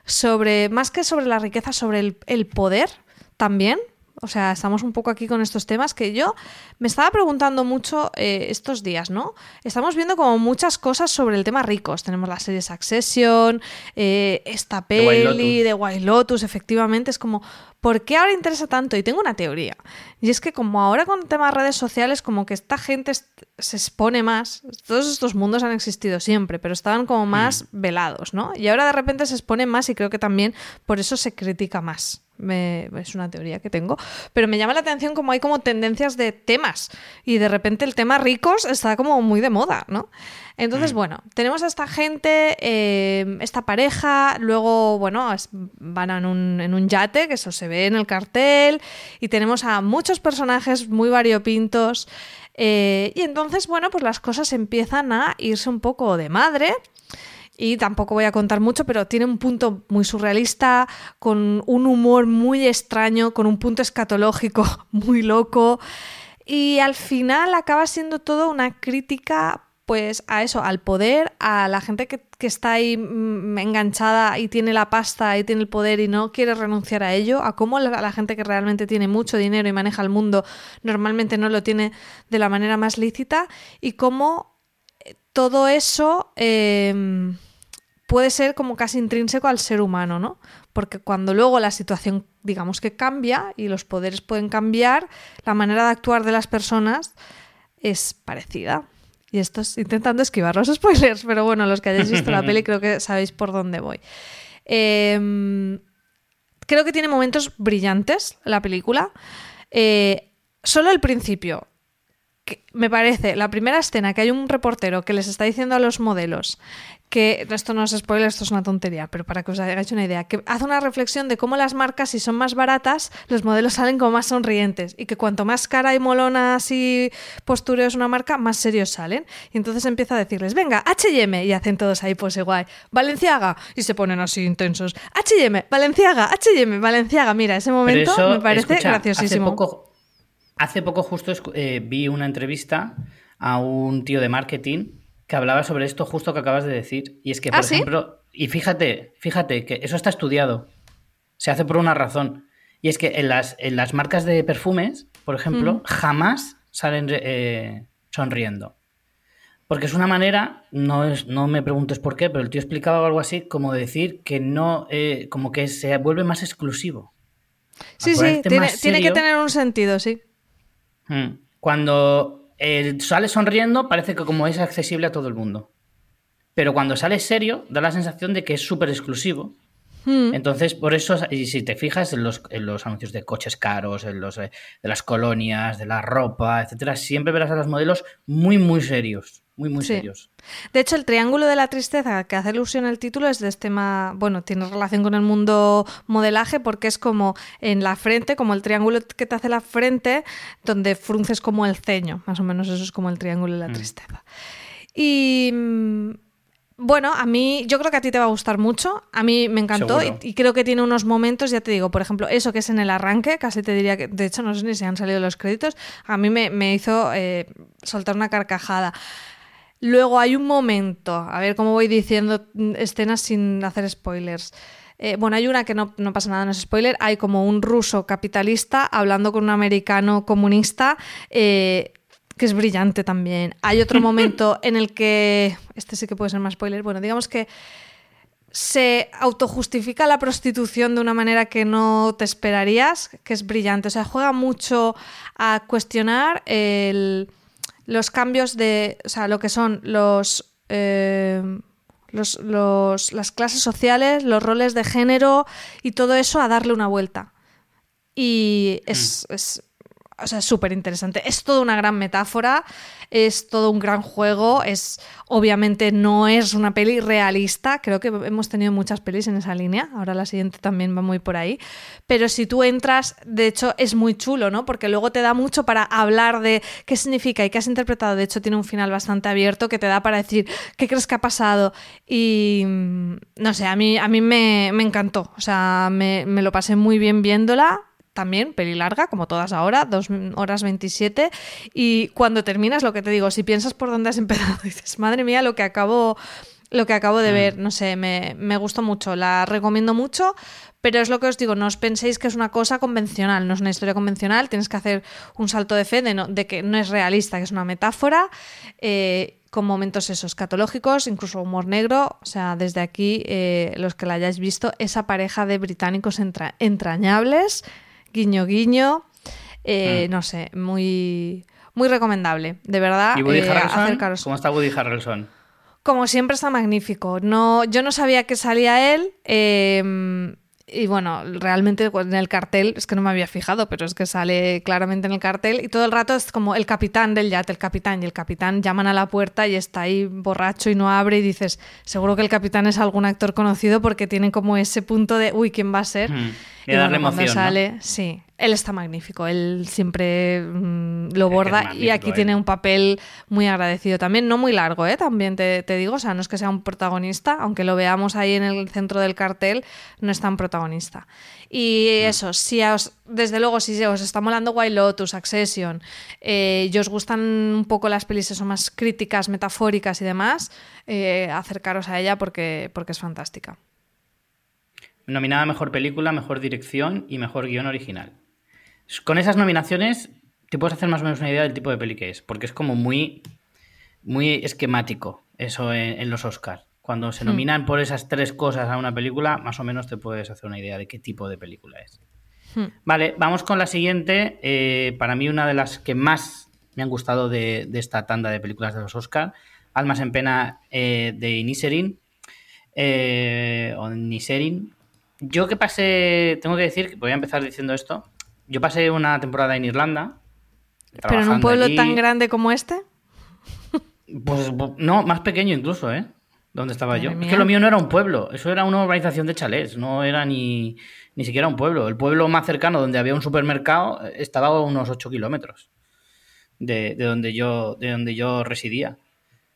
sobre, más que sobre la riqueza, sobre el, el poder también, o sea, estamos un poco aquí con estos temas que yo me estaba preguntando mucho eh, estos días, ¿no? Estamos viendo como muchas cosas sobre el tema ricos. Tenemos la serie Succession, eh, esta peli de White Lotus, efectivamente. Es como, ¿por qué ahora interesa tanto? Y tengo una teoría. Y es que como ahora con temas redes sociales, como que esta gente se expone más. Todos estos mundos han existido siempre, pero estaban como más mm. velados, ¿no? Y ahora de repente se expone más y creo que también por eso se critica más es una teoría que tengo, pero me llama la atención como hay como tendencias de temas y de repente el tema ricos está como muy de moda, ¿no? Entonces, mm. bueno, tenemos a esta gente, eh, esta pareja, luego, bueno, van en un, en un yate, que eso se ve en el cartel, y tenemos a muchos personajes muy variopintos, eh, y entonces, bueno, pues las cosas empiezan a irse un poco de madre. Y tampoco voy a contar mucho, pero tiene un punto muy surrealista, con un humor muy extraño, con un punto escatológico muy loco. Y al final acaba siendo todo una crítica pues a eso, al poder, a la gente que, está ahí mm, enganchada y tiene la pasta y tiene el poder y no quiere renunciar a ello, a cómo la, la, gente que realmente tiene mucho dinero y maneja el mundo normalmente no lo tiene de la manera más lícita y cómo eh, todo eso em, puede ser como casi intrínseco al ser humano, ¿no? Porque cuando luego la situación, digamos que cambia y los poderes pueden cambiar, la manera de actuar de las personas es parecida. Y esto es intentando esquivar los spoilers, pero bueno, los que hayáis visto la peli creo que sabéis por dónde voy. Em, creo que tiene momentos brillantes la película. Eh, solo el principio. me parece, la primera escena que hay un reportero que les está diciendo a los modelos que esto no es spoiler, esto es una tontería, pero para que os hagáis una idea, que hace una reflexión de cómo las marcas, si son más baratas, los modelos salen como más sonrientes y que cuanto más cara y molona y postureo es una marca, más serios salen. Y entonces empieza a decirles, venga, H&M, y hacen todos ahí pose guay, Valenciaga, y se ponen así intensos, H&M, Valenciaga, H&M, Valenciaga, mira, ese momento me parece graciosísimo. Hace poco, hace poco justo eh, vi una entrevista a un tío de marketing que hablaba sobre esto justo que acabas de decir. Y es que, por ¿Ah, ejemplo, y fíjate, fíjate que eso está estudiado. Se hace por una razón. Y es que en las, en las marcas de perfumes, por ejemplo, jamás salen eh, sonriendo. Porque es una manera, no, es, no me preguntes por qué, pero el tío explicaba algo así como decir que no, eh, como que se vuelve más exclusivo. Sí, sí, tiene, tiene, que tener un sentido, sí. Hmm. Cuando sale sonriendo, parece que como es accesible a todo el mundo. Pero cuando sale serio, da la sensación de que es súper exclusivo. Hmm. Entonces, por eso, y si te fijas en los, anuncios de coches caros, en los eh, de las colonias, de la ropa, etcétera, siempre verás a los modelos muy, muy serios muy, muy serios. De hecho, el triángulo de la tristeza que hace alusión al título es de este tema, bueno, tiene relación con el mundo modelaje porque es como en la frente, como el triángulo que te hace la frente, donde frunces como el ceño, más o menos eso es como el triángulo de la mm. tristeza. Y mm, bueno, a mí, yo creo que a ti te va a gustar mucho. A mí me encantó y, creo que tiene unos momentos, ya te digo, por ejemplo, eso que es en el arranque, casi te diría que, de hecho, no sé ni si han salido los créditos, a mí me, hizo eh, soltar una carcajada. Luego hay un momento, a ver cómo voy diciendo escenas sin hacer spoilers. Eh, bueno, hay una que no, pasa nada, no es spoiler. Hay como un ruso capitalista hablando con un americano comunista. Eh, que es brillante también. Hay otro momento en el que. Este sí que puede ser más spoiler. Bueno, digamos que se autojustifica la prostitución de una manera que no te esperarías, que es brillante. O sea, juega mucho a cuestionar el los cambios de, o sea, lo que son los, eh, los, las clases sociales, los roles de género y todo eso a darle una vuelta. Y es, mm. es o sea, súper interesante. Es toda una gran metáfora, es todo un gran juego, es obviamente no es una peli realista, creo que hemos tenido muchas pelis en esa línea, ahora la siguiente también va muy por ahí, pero si tú entras, de hecho es muy chulo, ¿no? Porque luego te da mucho para hablar de qué significa y qué has interpretado, de hecho tiene un final bastante abierto que te da para decir qué crees que ha pasado. Y no sé, a mí, a mí me, encantó, o sea, me, me lo pasé muy bien viéndola, también, peli larga, como todas ahora, 2 horas 27. Y cuando terminas, lo que te digo, si piensas por dónde has empezado, dices, madre mía, lo que acabo, lo que acabo de mm. ver, no sé, me, me gustó mucho, la recomiendo mucho. Pero es lo que os digo, no os penséis que es una cosa convencional, no es una historia convencional, tienes que hacer un salto de fe de, de que no es realista, que es una metáfora, eh, con momentos esos catológicos, incluso humor negro. O sea, desde aquí, eh, los que la hayáis visto, esa pareja de británicos entrañables, guiño guiño. Eh, mm. No sé, muy, muy recomendable, de verdad. ¿Y Woody eh, ¿Cómo está Woody Harrelson? Como siempre está magnífico. No, yo no sabía que salía él. Em, y bueno, realmente en el cartel, es que no me había fijado, pero es que sale claramente en el cartel y todo el rato es como el capitán del yate, el capitán, y el capitán llaman a la puerta y está ahí borracho y no abre y dices, seguro que el capitán es algún actor conocido porque tiene como ese punto de, uy, ¿quién va a ser? Mm. Y, darle emoción, sale, sí, él está magnífico, él siempre mm, lo borda y aquí tiene un papel muy agradecido también, no muy largo, ¿eh? también te, digo, o sea, no es que sea un protagonista, aunque lo veamos ahí en el centro del cartel, no es tan protagonista. Y mm. eso, si os, desde luego, si os está molando Wild Lotus, Accession, eh, y os gustan un poco las pelis son más críticas, metafóricas y demás, eh, acercaros a ella porque, porque es fantástica. Nominada Mejor Película, Mejor Dirección y Mejor Guión Original. Con esas nominaciones te puedes hacer más o menos una idea del tipo de peli que es, porque es como muy, muy esquemático eso en, los Oscars. Cuando se hmm. nominan por esas tres cosas a una película, más o menos te puedes hacer una idea de qué tipo de película es. Hmm. Vale, vamos con la siguiente. Eh, para mí una de las que más me han gustado de, esta tanda de películas de los Oscars, Almas en Pena eh, de Iniserin. Eh, o Niserin. Yo que pasé, tengo que decir, voy a empezar diciendo esto, yo pasé una temporada en Irlanda. ¿Pero en un pueblo tan grande como este? Pues no, más pequeño incluso, ¿eh? Donde estaba yo. Es que lo mío no era un pueblo, eso era una urbanización de chalés, no era ni, ni siquiera un pueblo. El pueblo más cercano donde había un supermercado estaba a unos 8 kilómetros de, donde, yo, de donde yo residía.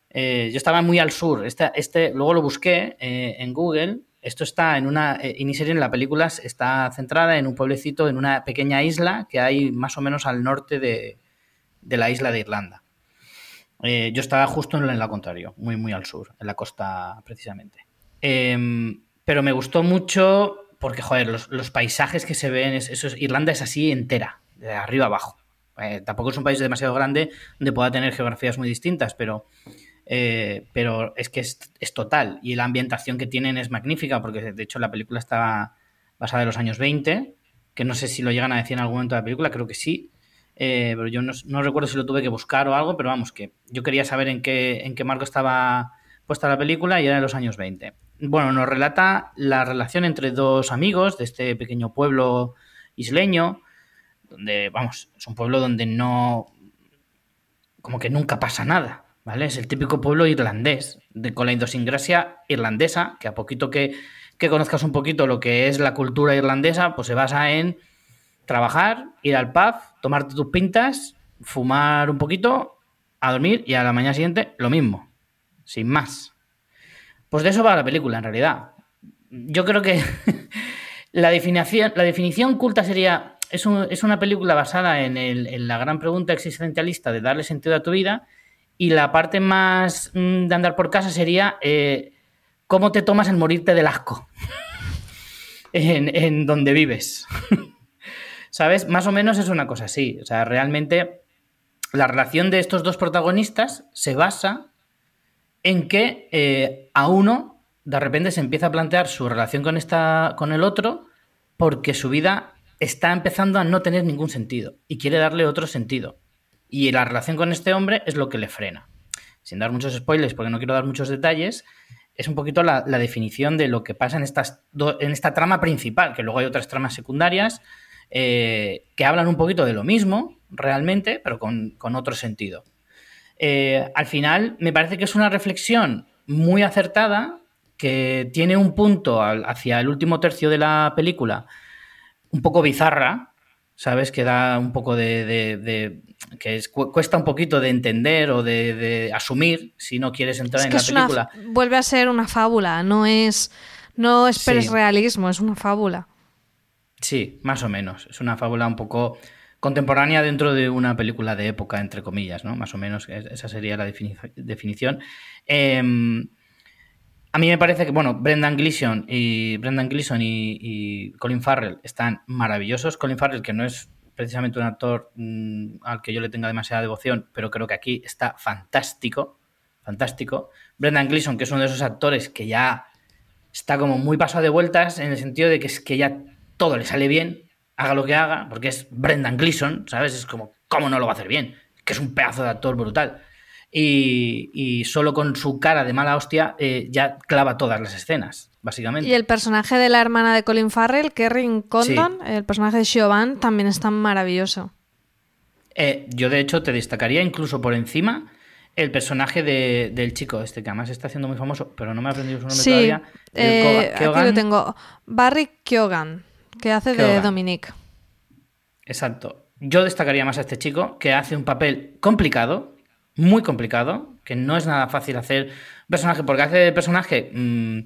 Eh, yo estaba muy al sur. Este, este, luego lo busqué eh, en Google esto está en una. Eh, en la película está centrada en un pueblecito, en una pequeña isla que hay más o menos al norte de, la isla de Irlanda. Eh, yo estaba justo en la contrario, muy, muy al sur, en la costa precisamente. Em, pero me gustó mucho porque, joder, los, paisajes que se ven, eso Irlanda es así entera, de arriba abajo. Eh, tampoco es un país demasiado grande donde pueda tener geografías muy distintas, pero eh, pero es que es, total. Y la ambientación que tienen es magnífica, porque de hecho la película está basada en los años 20, que no sé si lo llegan a decir en algún momento de la película, creo que sí. Eh, pero yo no, recuerdo si lo tuve que buscar o algo, pero vamos, que yo quería saber en qué, en qué marco estaba puesta la película y era en los años 20. Bueno, nos relata la relación entre dos amigos de este pequeño pueblo isleño, donde, vamos, es un pueblo donde no, como que nunca pasa nada. ¿Vale? Es el típico pueblo irlandés, de, con la idiosincrasia irlandesa, que a poquito que, conozcas un poquito lo que es la cultura irlandesa, pues se basa en trabajar, ir al pub, tomarte tus pintas, fumar un poquito, a dormir y a la mañana siguiente lo mismo, sin más. Pues de eso va la película, en realidad. Yo creo que la, definición, la definición culta sería, es, es una película basada en, en la gran pregunta existencialista de darle sentido a tu vida y la parte más mm, de andar por casa sería eh, cómo te tomas el morirte del asco en, donde vives. ¿Sabes? Más o menos es una cosa así. O sea, realmente la relación de estos dos protagonistas se basa en que eh, a uno de repente se empieza a plantear su relación con, esta, con el otro porque su vida está empezando a no tener ningún sentido y quiere darle otro sentido. Y la relación con este hombre es lo que le frena. Sin dar muchos spoilers, porque no quiero dar muchos detalles, es un poquito la, definición de lo que pasa en, estas en esta trama principal, que luego hay otras tramas secundarias eh, que hablan un poquito de lo mismo, realmente, pero con, otro sentido. Eh, al final, me parece que es una reflexión muy acertada, que tiene un punto hacia el último tercio de la película un poco bizarra, ¿sabes? Que da un poco de, que cuesta un poquito de entender o de, asumir si no quieres entrar en la película. vuelve a ser una fábula, no es no esperes realismo, es una fábula. Sí, más o menos. Es una fábula un poco contemporánea dentro de una película de época, entre comillas, ¿no? Más o menos, esa sería la definición. Em, a mí me parece que, bueno, Brendan Gleeson y Brendan Gleeson y, Colin Farrell están maravillosos. Colin Farrell, que no es precisamente un actor mm, al que yo le tenga demasiada devoción, pero creo que aquí está fantástico, fantástico. Brendan Gleeson, que es uno de esos actores que ya está como muy pasado de vueltas en el sentido de que es que ya todo le sale bien, haga lo que haga, porque es Brendan Gleeson, ¿sabes? Es como, ¿cómo no lo va a hacer bien? Que es un pedazo de actor brutal y, solo con su cara de mala hostia eh, ya clava todas las escenas, básicamente. Y el personaje de la hermana de Colin Farrell, Kerry Condon, el personaje de Siobhan, también está maravilloso. Eh, yo, de hecho, te destacaría incluso por encima el personaje del chico este, que además está haciendo muy famoso, pero no me ha aprendido su nombre todavía. Eh, aquí lo tengo. Barry Keoghan. que hace de Dominique. Exacto. Yo destacaría más a este chico que hace un papel complicado, muy complicado, que no es nada fácil hacer personaje, porque hace personaje mm,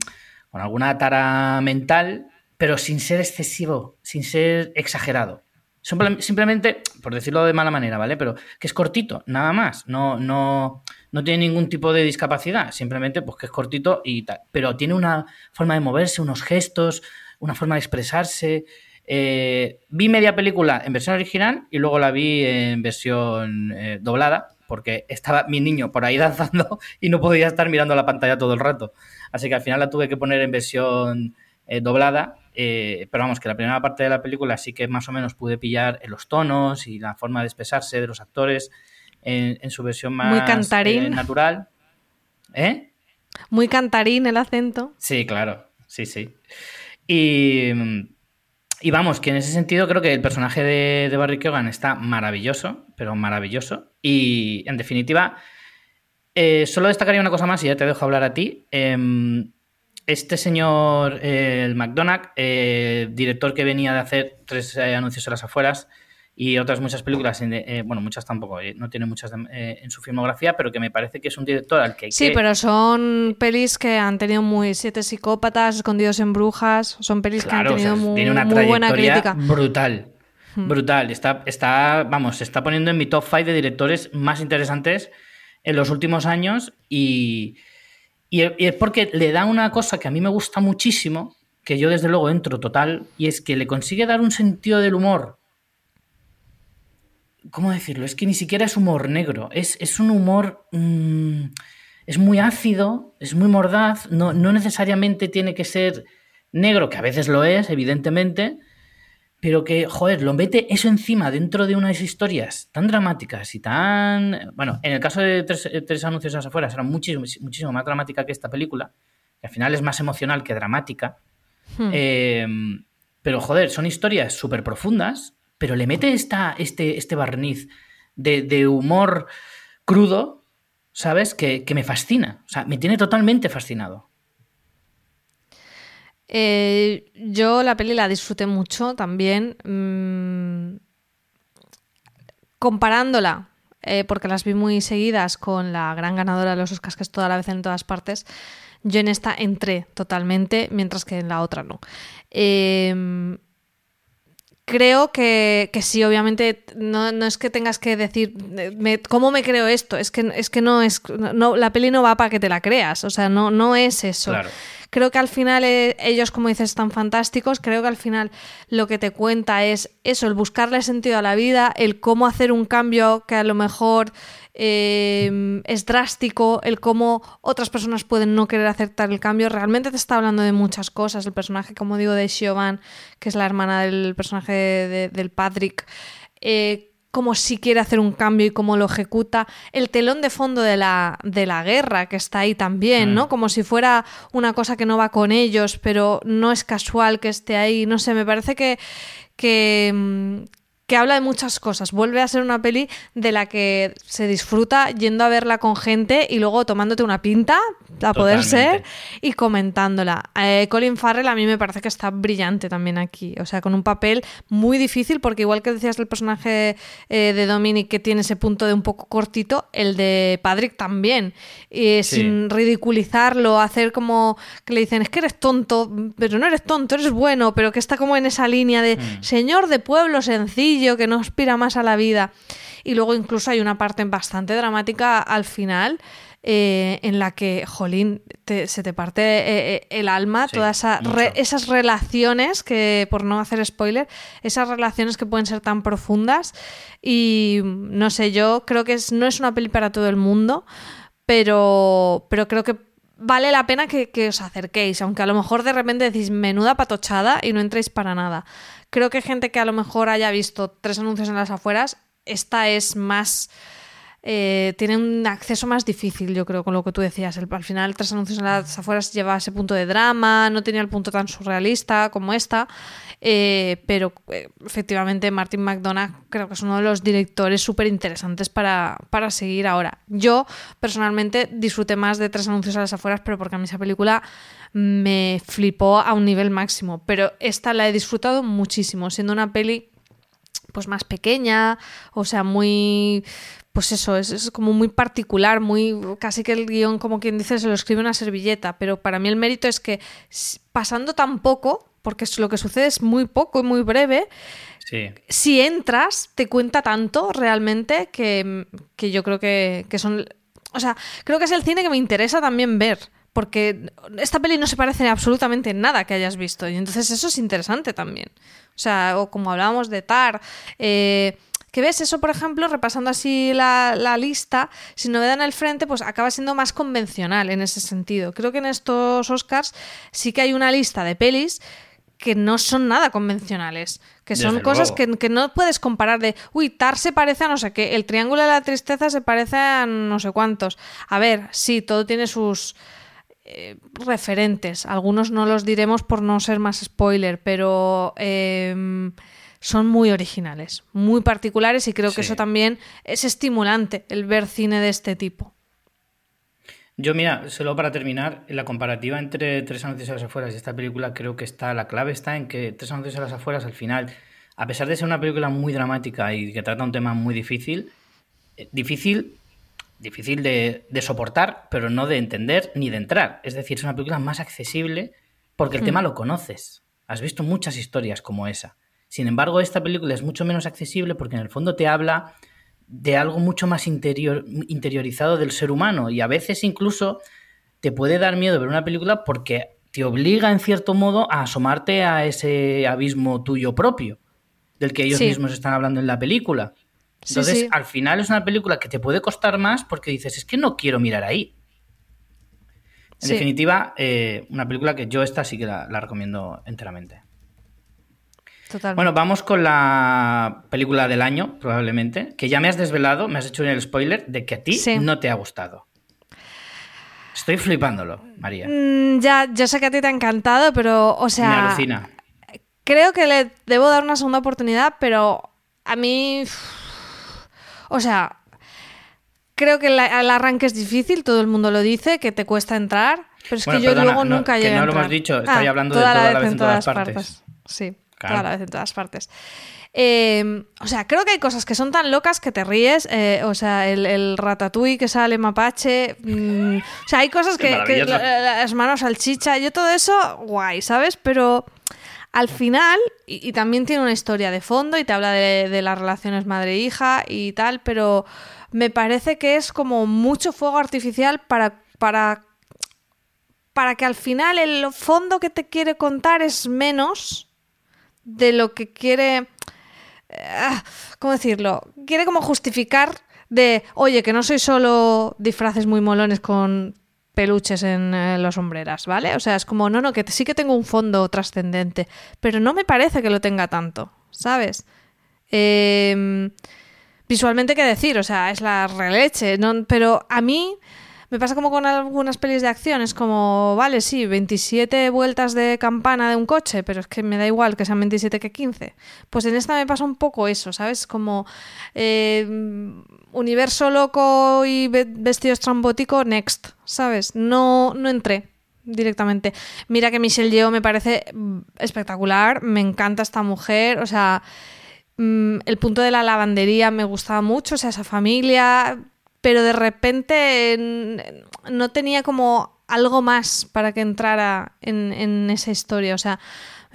con alguna tara mental, pero sin ser excesivo, sin ser exagerado. Simplemente, por decirlo de mala manera, ¿vale? Pero que es cortito, nada más. No, no, no tiene ningún tipo de discapacidad, simplemente pues que es cortito y tal. Pero tiene una forma de moverse, unos gestos, una forma de expresarse. Eh, vi media película en versión original y luego la vi en versión eh, doblada, porque estaba mi niño por ahí danzando y no podía estar mirando la pantalla todo el rato. Así que al final la tuve que poner en versión eh, doblada eh, pero vamos, que la primera parte de la película sí que más o menos pude pillar los tonos y la forma de expresarse de los actores en, su versión más Muy cantarín. Eh, natural. ¿Eh? Muy cantarín el acento. Sí, claro, sí, sí. Y, y vamos, que en ese sentido creo que el personaje de, de Barry Keoghan está maravilloso, pero maravilloso. Y en definitiva, eh, solo destacaría una cosa más y ya te dejo hablar a ti. Em, este señor, eh, el McDonagh, eh, director que venía de hacer tres anuncios a las afueras y otras muchas películas, bueno, muchas tampoco, no tiene muchas en su filmografía, pero que me parece que es un director al que... sí, pero son pelis que han tenido muy siete psicópatas, escondidos en brujas, son pelis que han tenido muy, una muy buena crítica. Brutal. Hmm. Brutal, está, está, vamos, se está poniendo en mi top 5 de directores más interesantes en los últimos años y, y, es porque le da una cosa que a mí me gusta muchísimo, que yo desde luego entro total, y es que le consigue dar un sentido del humor. ¿Cómo decirlo? Es que ni siquiera es humor negro, es, es un humor... Mm, es muy ácido, es muy mordaz, no, no necesariamente tiene que ser negro, que a veces lo es, evidentemente, pero que, joder, lo mete eso encima dentro de unas historias tan dramáticas y tan... Bueno, en el caso de Tres, anuncios a las afueras era muchísimo, muchísimo más dramática que esta película, que al final es más emocional que dramática. Hmm. Eh, pero, joder, son historias súper profundas, pero le mete esta, este, este barniz de, humor crudo, ¿sabes? Que, que me fascina. O sea, me tiene totalmente fascinado. Eh, yo la peli la disfruté mucho también. Mm, comparándola, eh, porque las vi muy seguidas con la gran ganadora de los Oscars, que es toda la vez en todas partes, yo en esta entré totalmente, mientras que en la otra no. Em, creo que, sí, obviamente, no, es que tengas que decir cómo me creo esto, es que, es que no es. No, la peli no va para que te la creas, o sea, no, no es eso. Claro. Creo que al final eh, ellos, como dices, están fantásticos. Creo que al final lo que te cuenta es eso, el buscarle sentido a la vida, el cómo hacer un cambio que a lo mejor eh, es drástico, el cómo otras personas pueden no querer aceptar el cambio. Realmente te está hablando de muchas cosas. El personaje, como digo, de Siobhan, que es la hermana del personaje del Patrick. Eh, como si quiere hacer un cambio y cómo lo ejecuta, el telón de fondo de la, de la guerra que está ahí también, ¿no? Como si fuera una cosa que no va con ellos, pero no es casual que esté ahí, no sé, me parece que, que, mm, que habla de muchas cosas. Vuelve a ser una peli de la que se disfruta yendo a verla con gente y luego tomándote una pinta, a poder ser, y comentándola. Eh, Colin Farrell a mí me parece que está brillante también aquí. O sea, con un papel muy difícil, porque igual que decías del personaje eh, de Dominic que tiene ese punto de un poco cortito, el de Patrick también. Y Sin ridiculizarlo, hacer como que le dicen, es que eres tonto, pero no eres tonto, eres bueno, pero que está como en esa línea de mm. señor de pueblo sencillo que no aspira más a la vida. Y luego incluso hay una parte bastante dramática al final. Eh, en la que, jolín, se te parte eh, eh, el alma, todas esas relaciones que, por no hacer spoiler, esas relaciones que pueden ser tan profundas. Y no sé, yo creo que no es una peli para todo el mundo, pero, pero creo que vale la pena que, que, os acerquéis, aunque a lo mejor de repente decís menuda patochada y no entréis para nada. Creo que gente que a lo mejor haya visto tres anuncios en las afueras, esta es más... eh, tiene un acceso más difícil, yo creo, con lo que tú decías. al final, Tres anuncios en las afueras lleva ese punto de drama, no tenía el punto tan surrealista como esta, eh, pero eh, efectivamente Martin McDonagh creo que es uno de los directores súper interesantes para, para seguir ahora. Yo personalmente disfruté más de Tres anuncios a las afueras, pero porque a mí esa película me flipó a un nivel máximo, pero esta la he disfrutado muchísimo, siendo una peli pues más pequeña, o sea, muy pues eso, es, como muy particular, muy casi que el guion, como quien dice, se lo escribe una servilleta, pero para mí el mérito es que pasando tan poco, porque lo que sucede es muy poco y muy breve, si entras, te cuenta tanto realmente que, yo creo que, que son... O sea, creo que es el cine que me interesa también ver porque esta peli no se parece absolutamente en nada que hayas visto y entonces eso es interesante también. O sea, o como hablábamos de Tar, eh, que ves eso, por ejemplo, repasando así la, lista, si no me dan el frente, pues acaba siendo más convencional en ese sentido. Creo que en estos Oscars sí que hay una lista de pelis que no son nada convencionales, que son cosas que, no puedes comparar de, uy, Tar se parece a no sé qué, el Triángulo de la Tristeza se parece a no sé cuántos. A ver, sí, todo tiene sus eh, referentes, algunos no los diremos por no ser más spoiler, pero... Em, son muy originales, muy particulares y creo que eso también es estimulante el ver cine de este tipo. Yo, mira, solo para terminar, la comparativa entre Tres anuncios a las afueras y esta película, creo que está, la clave está en que Tres anuncios a las afueras, al final, a pesar de ser una película muy dramática y que trata un tema muy difícil, eh, difícil, difícil de, soportar, pero no de entender ni de entrar. Es decir, es una película más accesible porque el hmm. tema lo conoces. Has visto muchas historias como esa. Sin embargo, esta película es mucho menos accesible porque en el fondo te habla de algo mucho más interior, interiorizado del ser humano y a veces incluso te puede dar miedo ver una película porque te obliga en cierto modo a asomarte a ese abismo tuyo propio del que ellos mismos están hablando en la película. Entonces, al final es una película que te puede costar más porque dices, es que no quiero mirar ahí. En definitiva, eh, una película que yo esta sí que la recomiendo enteramente. Bueno, vamos con la película del año, probablemente, que ya me has desvelado, me has hecho el spoiler de que a ti no te ha gustado. Estoy flipándolo, María. Mm, ya, yo sé que a ti te ha encantado, pero, o sea... Me alucina. Creo que le debo dar una segunda oportunidad, pero a mí... O sea, creo que el, arranque es difícil, todo el mundo lo dice, que te cuesta entrar, pero es que yo luego nunca llegué a entrar. no lo hemos dicho, estoy ah, hablando de toda la vez en todas, partes. Sí. Toda la vez en todas partes. Em, o sea, creo que hay cosas que son tan locas que te ríes. Eh, o sea, el, el, ratatouille que sale mapache. Mm, o sea, hay cosas que, Las manos al chicha. Yo todo eso, guay, ¿sabes? Pero al final, y, también tiene una historia de fondo y te habla de, de las relaciones madre-hija y tal, pero me parece que es como mucho fuego artificial para, para, para que al final el fondo que te quiere contar es menos de lo que quiere... Eh, ¿Cómo decirlo? Quiere como justificar de, oye, que no soy solo disfraces muy molones con peluches en eh, las sombreras, ¿vale? O sea, es como, no, no, que sí que tengo un fondo trascendente, pero no me parece que lo tenga tanto, ¿sabes? Em, visualmente, ¿qué decir? O sea, es la releche, ¿no? pero a mí me pasa como con algunas pelis de acción, es como, vale, sí, 27 vueltas de campana de un coche, pero es que me da igual que sean 27 que 15. Pues en esta me pasa un poco eso, ¿sabes? Como eh, universo loco y vestido estrambótico, next, ¿sabes? No, no entré directamente. Mira que Michelle Yeoh me parece espectacular, me encanta esta mujer, o sea, mm, el punto de la lavandería me gustaba mucho, o sea, esa familia, pero de repente no tenía como algo más para que entrara en, esa historia. O sea,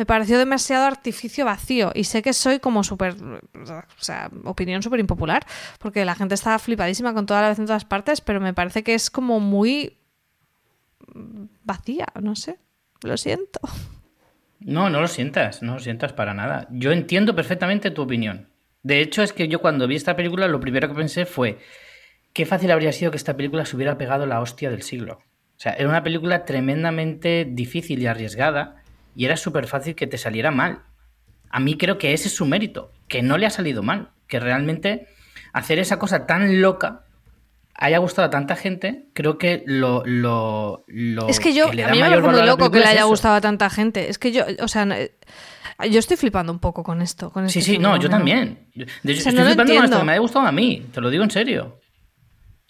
me pareció demasiado artificio vacío. Y sé que soy como súper. O sea, opinión súper impopular, porque la gente está flipadísima con toda la vez en todas partes, pero me parece que es como muy. vacía, no sé. Lo siento. No, no lo sientas, no lo sientas para nada. Yo entiendo perfectamente tu opinión. De hecho, es que yo cuando vi esta película, lo primero que pensé fue qué fácil habría sido que esta película se hubiera pegado la hostia del siglo. O sea, era una película tremendamente difícil y arriesgada y era súper fácil que te saliera mal. A mí creo que ese es su mérito, que no le ha salido mal, que realmente hacer esa cosa tan loca haya gustado a tanta gente, creo que lo. lo, es que yo, a mí me parece muy loco que le haya gustado a tanta gente. Es que yo, o sea, yo estoy flipando un poco con esto. Con sí, este sí, no, yo también. estoy flipando con esto, que me haya gustado a mí, te lo digo en serio.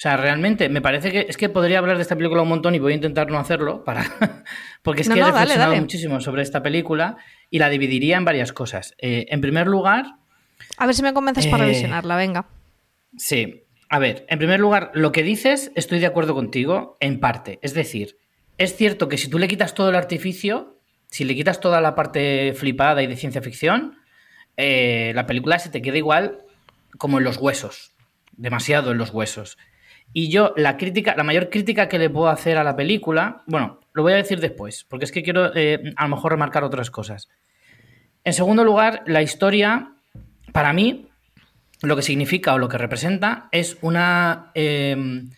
O sea, realmente me parece que es que podría hablar de esta película un montón y voy a intentar no hacerlo para porque es que he reflexionado muchísimo sobre esta película y la dividiría en varias cosas. Eh, en primer lugar, a ver si me convences para eh, revisionarla, venga. Sí, a ver, en primer lugar, lo que dices estoy de acuerdo contigo en parte. Es decir, es cierto que si tú le quitas todo el artificio, si le quitas toda la parte flipada y de ciencia ficción, eh, la película se te queda igual como en los huesos, demasiado en los huesos. Y yo, la crítica, la mayor crítica que le puedo hacer a la película, bueno, lo voy a decir después, porque es que quiero eh, a lo mejor remarcar otras cosas. En segundo lugar, la historia, para mí, lo que significa o lo que representa es una em,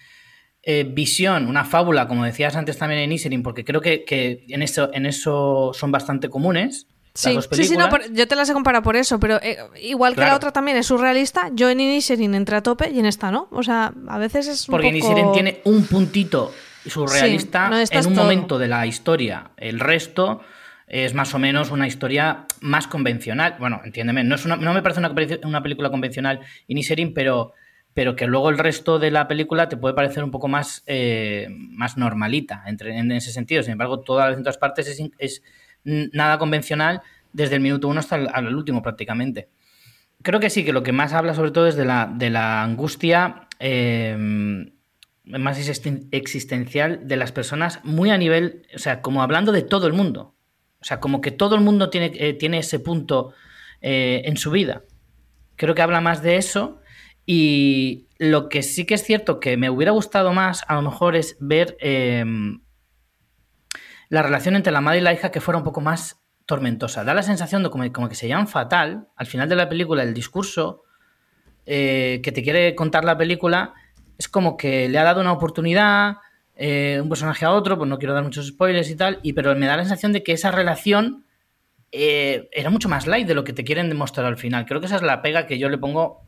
eh, visión, una fábula, como decías antes también en Iserin, porque creo que, en, eso, en eso son bastante comunes. Sí, sí, sí, no, yo te las he comparado por eso, pero eh, igual que la otra también es surrealista, yo en Inisherin entré a tope y en esta no. O sea, a veces es un Porque poco... tiene un puntito surrealista en un momento de la historia. El resto es más o menos una historia más convencional. Bueno, entiéndeme, no, es no me parece una, película convencional Iniserin, pero, pero que luego el resto de la película te puede parecer un poco más, eh, más normalita entre, en ese sentido. Sin embargo, todas las otras partes es, nada convencional desde el minuto uno hasta el, último prácticamente. Creo que sí, que lo que más habla sobre todo es de la, de la angustia eh, más existencial de las personas, muy a nivel, o sea, como hablando de todo el mundo. O sea, como que todo el mundo tiene, eh, tiene ese punto eh, en su vida. Creo que habla más de eso. Y lo que sí que es cierto que me hubiera gustado más, a lo mejor, es ver la relación entre la madre y la hija que fuera un poco más tormentosa. Da la sensación de como, que se llaman fatal. Al final de la película, el discurso eh, que te quiere contar la película es como que le ha dado una oportunidad, eh, un personaje a otro, pues no quiero dar muchos spoilers y tal, y, pero me da la sensación de que esa relación eh, era mucho más light de lo que te quieren demostrar al final. Creo que esa es la pega que yo le pongo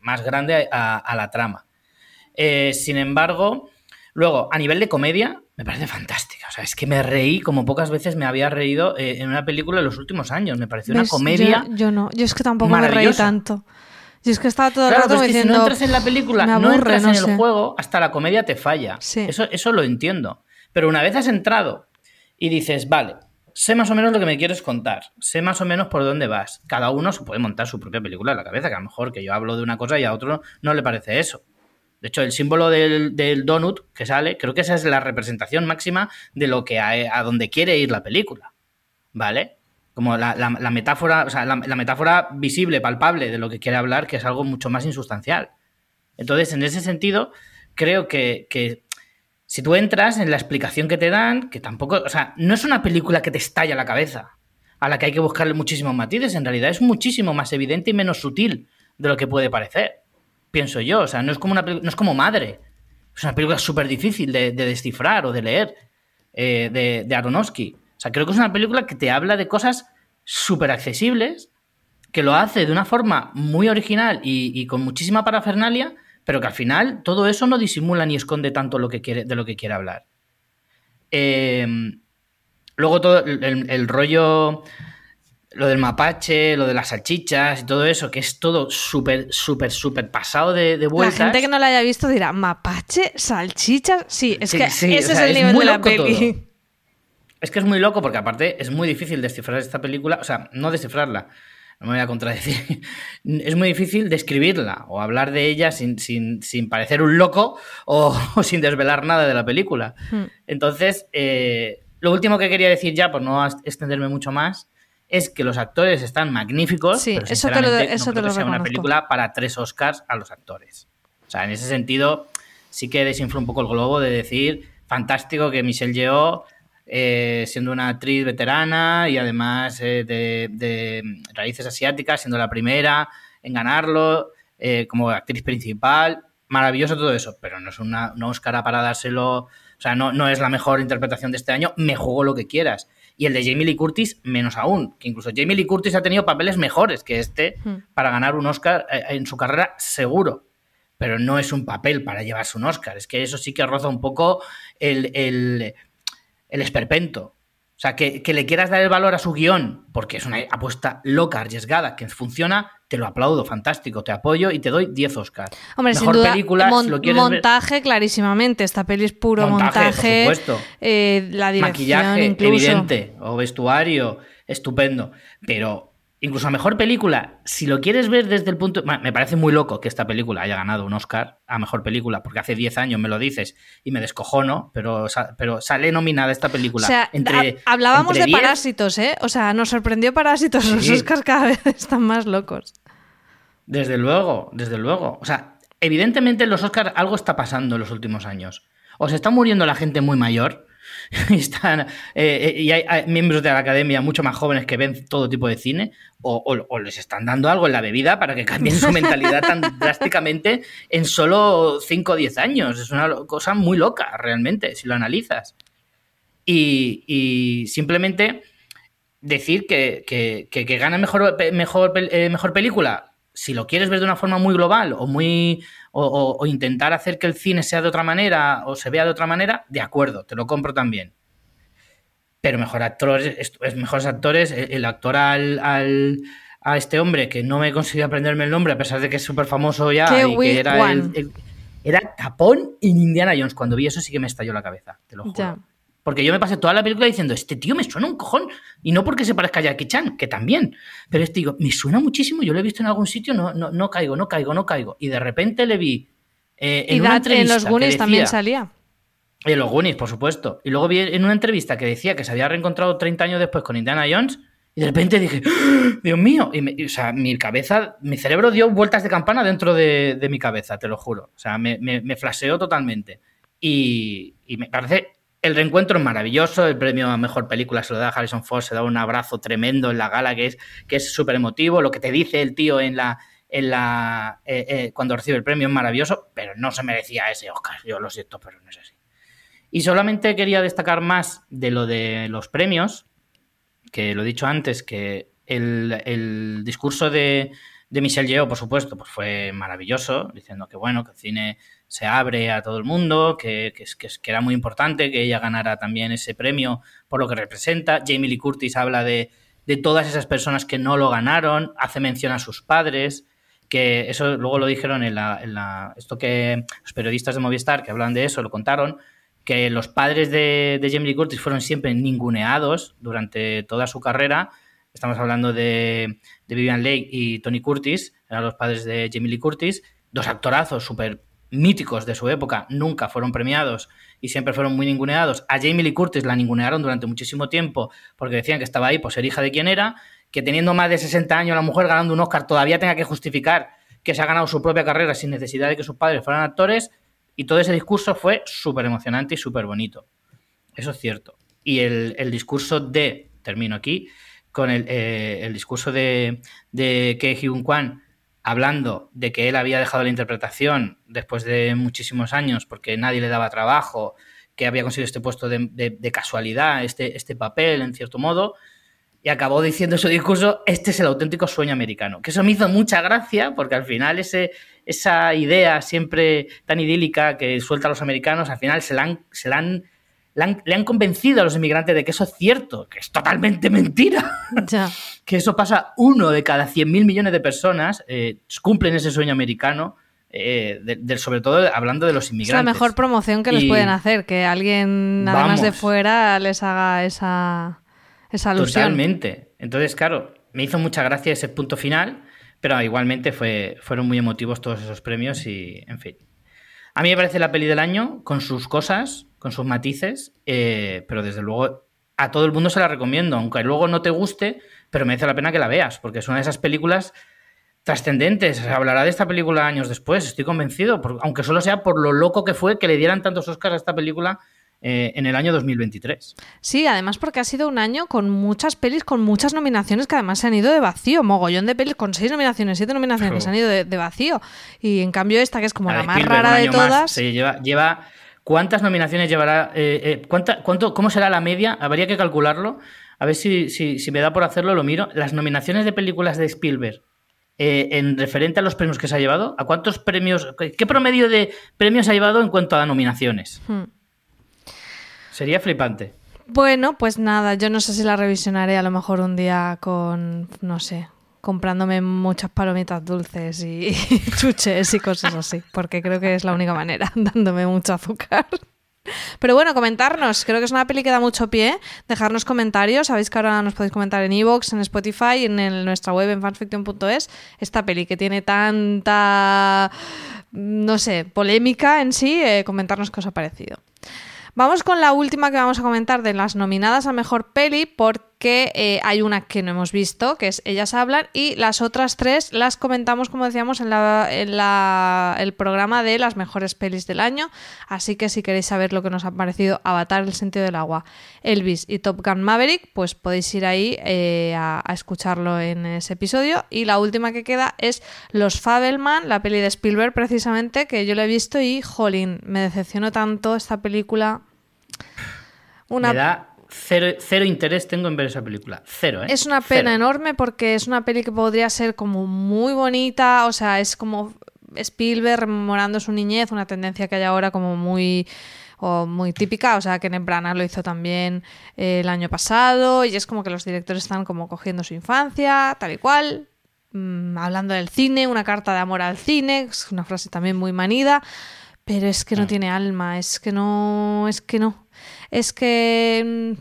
más grande a, la trama. Sin embargo, luego, a nivel de comedia, me parece fantástica. O sea, es que me reí como pocas veces me había reído en una película en los últimos años. Me pareció una comedia. Yo, no, yo es que tampoco me reí tanto. Y es que estaba todo el rato diciendo. Si no entras en la película, no entras en el juego, hasta la comedia te falla. Eso, eso lo entiendo. Pero una vez has entrado y dices, vale, sé más o menos lo que me quieres contar, sé más o menos por dónde vas. Cada uno se puede montar su propia película en la cabeza, que a lo mejor que yo hablo de una cosa y a otro no le parece eso. De hecho, el símbolo del, donut que sale, creo que esa es la representación máxima de lo que a, a donde quiere ir la película. ¿Vale? como la, metáfora, o sea, la, metáfora visible, palpable de lo que quiere hablar, que es algo mucho más insustancial. Entonces, en ese sentido, creo que, si tú entras en la explicación que te dan, que tampoco, o sea, no es una película que te estalla la cabeza, a la que hay que buscarle muchísimos matices, en realidad es muchísimo más evidente y menos sutil de lo que puede parecer, pienso yo, o sea, no es como, una, no es como Madre, es una película súper difícil de, descifrar o de leer eh, de, de Aronofsky. O sea, creo que es una película que te habla de cosas súper accesibles, que lo hace de una forma muy original y, con muchísima parafernalia, pero que al final todo eso no disimula ni esconde tanto lo que quiere, de lo que quiere hablar. Em, luego todo el, rollo, lo del mapache, lo de las salchichas y todo eso, que es todo súper, súper, súper pasado de, de vueltas. La gente que no la haya visto dirá, ¿mapache? ¿Salchichas? Sí, es que ese es el nivel de la peli. Es que es muy loco porque aparte es muy difícil descifrar esta película, o sea, no descifrarla, no me voy a contradecir, es muy difícil describirla o hablar de ella sin, parecer un loco o, sin desvelar nada de la película. Hmm. Entonces, eh, lo último que quería decir ya, por no extenderme mucho más, es que los actores están magníficos, sí, pero eso te lo, eso te lo sea una película para tres Oscars a los actores. O sea, en ese sentido, sí que desinfla un poco el globo de decir, fantástico que Michelle Yeoh eh, siendo una actriz veterana y además eh, de, raíces asiáticas, siendo la primera en ganarlo eh, como actriz principal. Maravilloso todo eso, pero no es una Oscar para dárselo, o sea, no, no es la mejor interpretación de este año, me juego lo que quieras. Y el de Jamie Lee Curtis, menos aún, que incluso Jamie Lee Curtis ha tenido papeles mejores que este hmm. para ganar un Oscar en su carrera seguro. pero no es un papel para llevarse un Oscar. Es que eso sí que roza un poco el, el, el esperpento. O sea, que, le quieras dar el valor a su guion, porque es una apuesta loca, arriesgada, que funciona, te lo aplaudo, fantástico, te apoyo y te doy 10 Oscars. Hombre, Mejor sin duda, película, montaje clarísimamente, esta peli es puro montaje, por supuesto. Eh, la dirección Maquillaje, evidente, o vestuario, estupendo, pero Incluso a mejor película, si lo quieres ver desde el punto. me parece muy loco que esta película haya ganado un Oscar a mejor película, porque hace 10 años me lo dices y me descojono, pero, pero sale nominada esta película. O sea, entre, hablábamos de Parásitos, ¿eh? O sea, nos sorprendió Parásitos. Los Oscars cada vez están más locos. Desde luego, desde luego. O sea, evidentemente en los Oscars algo está pasando en los últimos años. O se está muriendo la gente muy mayor Están, eh, eh, y hay, miembros de la academia mucho más jóvenes que ven todo tipo de cine, o, les están dando algo en la bebida para que cambien su mentalidad tan drásticamente en solo 5 o 10 años. Es una cosa muy loca, realmente, si lo analizas. Y, simplemente decir que, que, gana mejor, mejor, eh, mejor película, si lo quieres ver de una forma muy global o muy o, intentar hacer que el cine sea de otra manera o se vea de otra manera, de acuerdo, te lo compro también. Pero mejor actores, es, mejores actores, el, actor al, a este hombre que no me he conseguido aprenderme el nombre a pesar de que es súper famoso ya y que era el, era tapón en Indiana Jones. Cuando vi eso sí que me estalló la cabeza, te lo juro. Porque yo me pasé toda la película diciendo, este tío me suena un cojón. Y no porque se parezca a Jackie Chan, que también. Pero este digo, me suena muchísimo, yo lo he visto en algún sitio, no, no, no caigo, no caigo, no caigo. Y de repente le vi eh, en una entrevista. En los Goonies también salía. En los Goonies, por supuesto. Y luego vi en una entrevista que decía que se había reencontrado 30 años después con Indiana Jones. Y de repente dije, ¡Ah! Dios mío. Y o sea, mi cabeza, mi cerebro dio vueltas de campana dentro de, mi cabeza, te lo juro. O sea, me, me, flasheó totalmente. Y, y me parece el reencuentro es maravilloso, el premio a mejor película se lo da a Harrison Ford, se da un abrazo tremendo en la gala que es que es súper emotivo, lo que te dice el tío en la en la eh, eh, cuando recibe el premio es maravilloso, pero no se merecía ese Oscar, yo lo siento, pero no es así. Y solamente quería destacar más de lo de los premios, que lo he dicho antes, que el, discurso de, de Michelle Yeoh, por supuesto, pues fue maravilloso, diciendo que bueno, que el cine se abre a todo el mundo, que, que, que, era muy importante que ella ganara también ese premio por lo que representa. Jamie Lee Curtis habla de, de todas esas personas que no lo ganaron, hace mención a sus padres, que eso luego lo dijeron en la, esto que los periodistas de Movistar que hablan de eso lo contaron, que los padres de, de Jamie Lee Curtis fueron siempre ninguneados durante toda su carrera. Estamos hablando de, de Vivian Leigh y Tony Curtis, eran los padres de Jamie Lee Curtis, dos actorazos súper míticos de su época nunca fueron premiados y siempre fueron muy ninguneados. A Jamie Lee Curtis la ningunearon durante muchísimo tiempo porque decían que estaba ahí por ser hija de quien era, que teniendo más de 60 años la mujer ganando un Oscar todavía tenga que justificar que se ha ganado su propia carrera sin necesidad de que sus padres fueran actores y todo ese discurso fue súper emocionante y súper bonito. Eso es cierto. Y el, discurso de, termino aquí, con el, eh, el discurso de, de Ke Hyun Kwan hablando de que él había dejado la interpretación después de muchísimos años porque nadie le daba trabajo, que había conseguido este puesto de, casualidad, este, este papel, en cierto modo, y acabó diciendo su discurso, este es el auténtico sueño americano. Que eso me hizo mucha gracia, porque al final ese, esa idea siempre tan idílica que suelta a los americanos, al final se la se la han le han, convencido a los inmigrantes de que eso es cierto, que es totalmente mentira. que eso pasa uno de cada 100.000 millones de personas, eh, cumplen ese sueño americano. Eh, sobre todo hablando de los inmigrantes. Es la mejor promoción que les pueden hacer, que alguien además de fuera les haga esa, esa alusión. Totalmente. Entonces, claro, me hizo mucha gracia ese punto final, pero igualmente fue, fueron muy emotivos todos esos premios y, en fin. A mí me parece la peli del año, con sus cosas, con sus matices, eh, pero desde luego a todo el mundo se la recomiendo, aunque luego no te guste, pero merece la pena que la veas, porque es una de esas películas trascendentes. Se hablará de esta película años después, estoy convencido, aunque solo sea por lo loco que fue que le dieran tantos Oscars a esta película eh, en el año 2023. Sí, además porque ha sido un año con muchas pelis, con muchas nominaciones que además se han ido de vacío, mogollón de pelis con seis nominaciones, siete nominaciones se han ido de, vacío. Y en cambio esta, que es como la, más rara de todas... Lleva, lleva ¿Cuántas nominaciones llevará? Eh, eh, cuánto, ¿Cómo será la media? Habría que calcularlo. A ver si, si, me da por hacerlo, lo miro. Las nominaciones de películas de Spielberg eh, en referente a los premios que se ha llevado? ¿A cuántos premios, qué promedio de premios ha llevado en cuanto a nominaciones? Hmm. Sería flipante. Bueno, pues nada, yo no sé si la revisionaré a lo mejor un día con, no sé, comprándome muchas palomitas dulces y, chuches y cosas así, porque creo que es la única manera, dándome mucho azúcar. Pero bueno, comentarnos. Creo que es una peli que da mucho pie. Dejarnos comentarios. Sabéis que ahora nos podéis comentar en Evox, en Spotify en nuestra web en fanfiction.es. Esta peli que tiene tanta, no sé, polémica en sí. Eh, comentarnos qué os ha parecido. Vamos con la última que vamos a comentar de las nominadas a mejor peli, porque eh, hay una que no hemos visto, que es Ellas hablan, y las otras tres las comentamos, como decíamos, en, el programa de las mejores pelis del año. Así que si queréis saber lo que nos ha parecido Avatar, el sentido del agua, Elvis y Top Gun Maverick, pues podéis ir ahí eh, a, escucharlo en ese episodio. Y la última que queda es Los Fabelman, la peli de Spielberg, precisamente, que yo lo he visto y, jolín, me decepcionó tanto esta película. Me da cero, interés tengo en ver esa película. Cero, ¿eh? Es una pena enorme porque es una peli que podría ser como muy bonita, o sea, es como Spielberg rememorando su niñez, una tendencia que hay ahora como muy muy típica, o sea, que Branagh lo hizo también eh, el año pasado y es como que los directores están como cogiendo su infancia, tal y cual, mm, hablando del cine, una carta de amor al cine, es una frase también muy manida, pero es que no mm. tiene alma, es que no, es que no es que mm,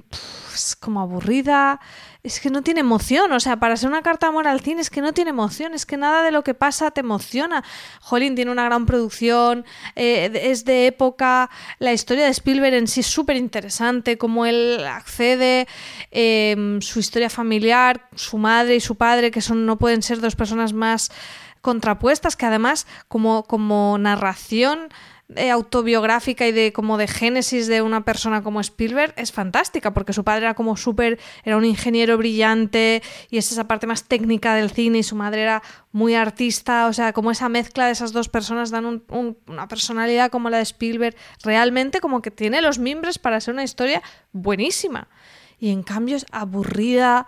es como aburrida, es que no tiene emoción, o sea, para ser una carta amor al cine es que no tiene emoción, es que nada de lo que pasa te emociona. Jolín tiene una gran producción, eh, es de época, la historia de Spielberg en sí es súper interesante, cómo él accede, em, su historia familiar, su madre y su padre, que son, no pueden ser dos personas más contrapuestas, que además como, como narración eh, autobiográfica y de como de génesis de una persona como Spielberg es fantástica porque su padre era como súper era un ingeniero brillante y es esa parte más técnica del cine y su madre era muy artista. O sea como esa mezcla de esas dos personas dan una personalidad como la de Spielberg realmente como que tiene los mimbres para ser una historia buenísima. Y en cambio es aburrida.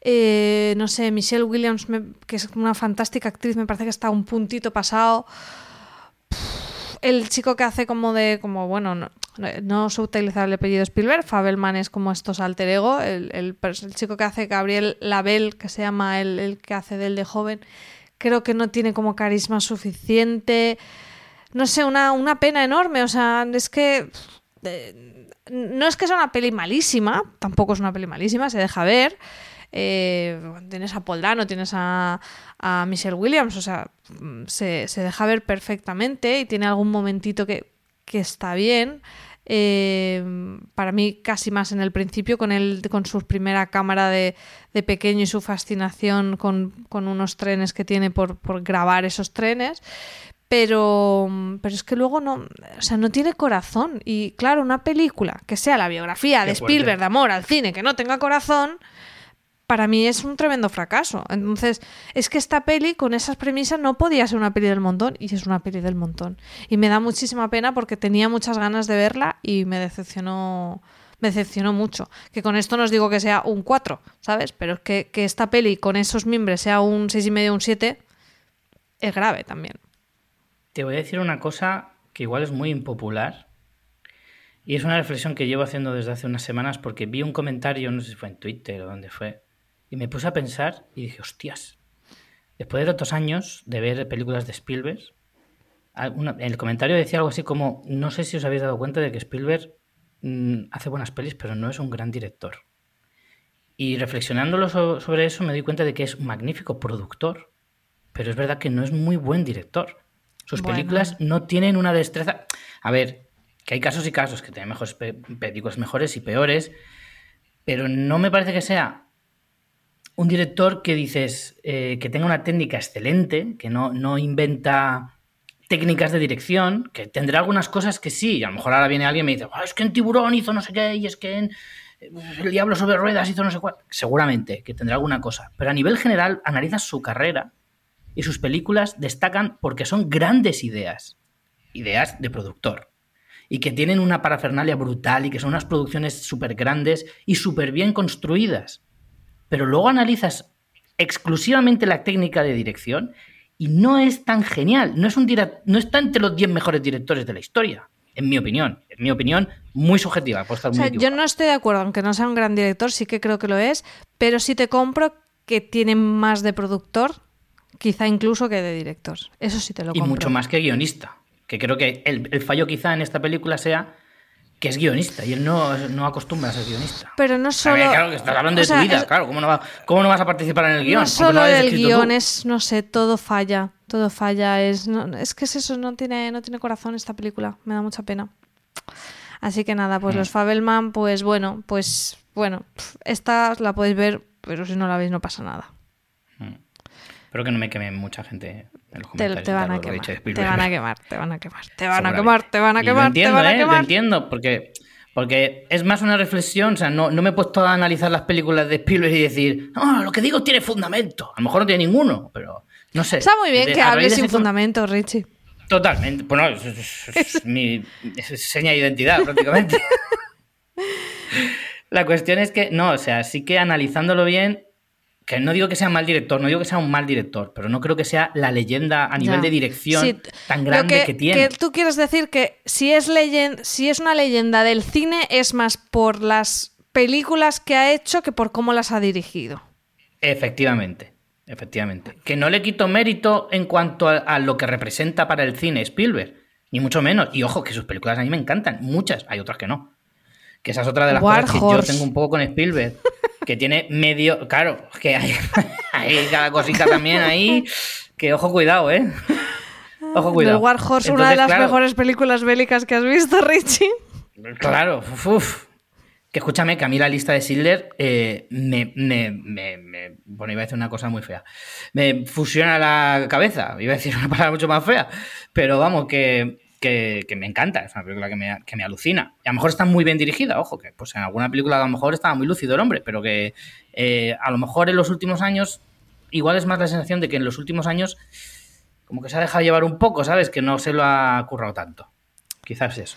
Eh, no sé Michelle Williams que es una fantástica actriz me parece que está un puntito pasado el chico que hace como de, como bueno, no, no utilizar el apellido Spielberg, Fabelman es como estos alter ego, el, el, chico que hace Gabriel Label, que se llama el, el que hace del de joven, creo que no tiene como carisma suficiente, no sé, una, una pena enorme, o sea, es que... no es que sea una peli malísima, tampoco es una peli malísima, se deja ver, eh, tienes a Paul Dano, tienes a, Michelle Williams, o sea, se, deja ver perfectamente y tiene algún momentito que, está bien. Eh, para mí casi más en el principio con él con su primera cámara de, pequeño y su fascinación con, unos trenes que tiene por, grabar esos trenes. Pero, pero es que luego no, o sea, no tiene corazón. Y claro, una película que sea la biografía de Spielberg de amor al cine que no tenga corazón para mí es un tremendo fracaso. Entonces, es que esta peli con esas premisas no podía ser una peli del montón y es una peli del montón. Y me da muchísima pena porque tenía muchas ganas de verla y me decepcionó me decepcionó mucho. Que con esto no os digo que sea un 4, ¿sabes? Pero es que, que esta peli con esos mimbres sea un 6,5 o un 7 es grave también. Te voy a decir una cosa que igual es muy impopular. Y es una reflexión que llevo haciendo desde hace unas semanas porque vi un comentario, no sé si fue en Twitter o dónde fue, y me puse a pensar y dije, hostias, después de tantos años de ver películas de Spielberg, en el comentario decía algo así como, no sé si os habéis dado cuenta de que Spielberg mm, hace buenas pelis, pero no es un gran director. Y reflexionándolo sobre eso me di cuenta de que es un magnífico productor, pero es verdad que no es muy buen director. Sus películas no tienen una destreza... A ver, que hay casos y casos que tienen mejores películas mejores y peores, pero no me parece que sea un director que dices eh, que tenga una técnica excelente, que no, no inventa técnicas de dirección, que tendrá algunas cosas que sí, a lo mejor ahora viene alguien y me dice, ah, es que en Tiburón hizo no sé qué, y es que en eh, El Diablo sobre Ruedas hizo no sé cuál. Seguramente que tendrá alguna cosa, pero a nivel general analizas su carrera y sus películas destacan porque son grandes ideas, ideas de productor, y que tienen una parafernalia brutal y que son unas producciones súper grandes y súper bien construidas. Pero luego analizas exclusivamente la técnica de dirección y no es tan genial. No, es un no está entre los 10 mejores directores de la historia, en mi opinión. En mi opinión, muy subjetiva. yo no estoy de acuerdo, aunque no sea un gran director, sí que creo que lo es, pero sí te compro que tiene más de productor, quizá incluso que de director. Eso sí te lo compro. Y mucho más que guionista. Que creo que el fallo quizá en esta película sea que es guionista y él no, no, acostumbra a ser guionista. Pero no solo. claro, que estás hablando de tu vida, claro. ¿cómo no, vas a participar en el guion? No solo el guion, es, no sé, todo falla. Todo falla. Es, es que es eso, no tiene, no tiene corazón esta película. Me da mucha pena. Así que nada, pues mm. los Fabelman, pues bueno, pues bueno, esta la podéis ver, pero si no la veis no pasa nada. Mm. Espero que no me queme mucha gente te, van a quemar, te van a quemar, te van a quemar, te van a quemar, te van a quemar, te van a quemar. Lo entiendo, porque, porque es más una reflexión, o sea, no, no me he puesto a analizar las películas de Spielberg y decir, no, lo que digo tiene fundamento. A lo mejor no tiene ninguno, pero no sé. Está muy bien que hables sin fundamento, Richie. Totalmente. Bueno, es, mi seña de identidad prácticamente. La cuestión es que, no, o sea, sí que analizándolo bien, que no digo que sea mal director, no digo que sea un mal director, pero no creo que sea la leyenda a nivel de dirección tan grande que, tiene. tú quieres decir que si es, si es una leyenda del cine es más por las películas que ha hecho que por cómo las ha dirigido. Efectivamente, efectivamente. Que no le quito mérito en cuanto a, lo que representa para el cine Spielberg, ni mucho menos. Y ojo, que sus películas a mí me encantan, muchas, hay otras que no. Que esa es otra de las cosas que yo tengo un poco con Spielberg. que tiene medio. Claro, que hay, hay, cada cosita también ahí. Que ojo, cuidado, ¿eh? Ojo, cuidado. The War Horse, una de las mejores películas bélicas que has visto, Richie. Claro, uff. Que escúchame, que a mí la lista de Sidler eh, me, me, me, Bueno, iba a decir una cosa muy fea. Me fusiona la cabeza. Iba a decir una palabra mucho más fea. Pero vamos, que que, me encanta, es una película que me, que me, alucina. Y a lo mejor está muy bien dirigida, ojo, que pues en alguna película a lo mejor estaba muy lúcido el hombre, pero que eh, a lo mejor en los últimos años, igual es más la sensación de que en los últimos años como que se ha dejado llevar un poco, ¿sabes? Que no se lo ha currado tanto. Quizás eso,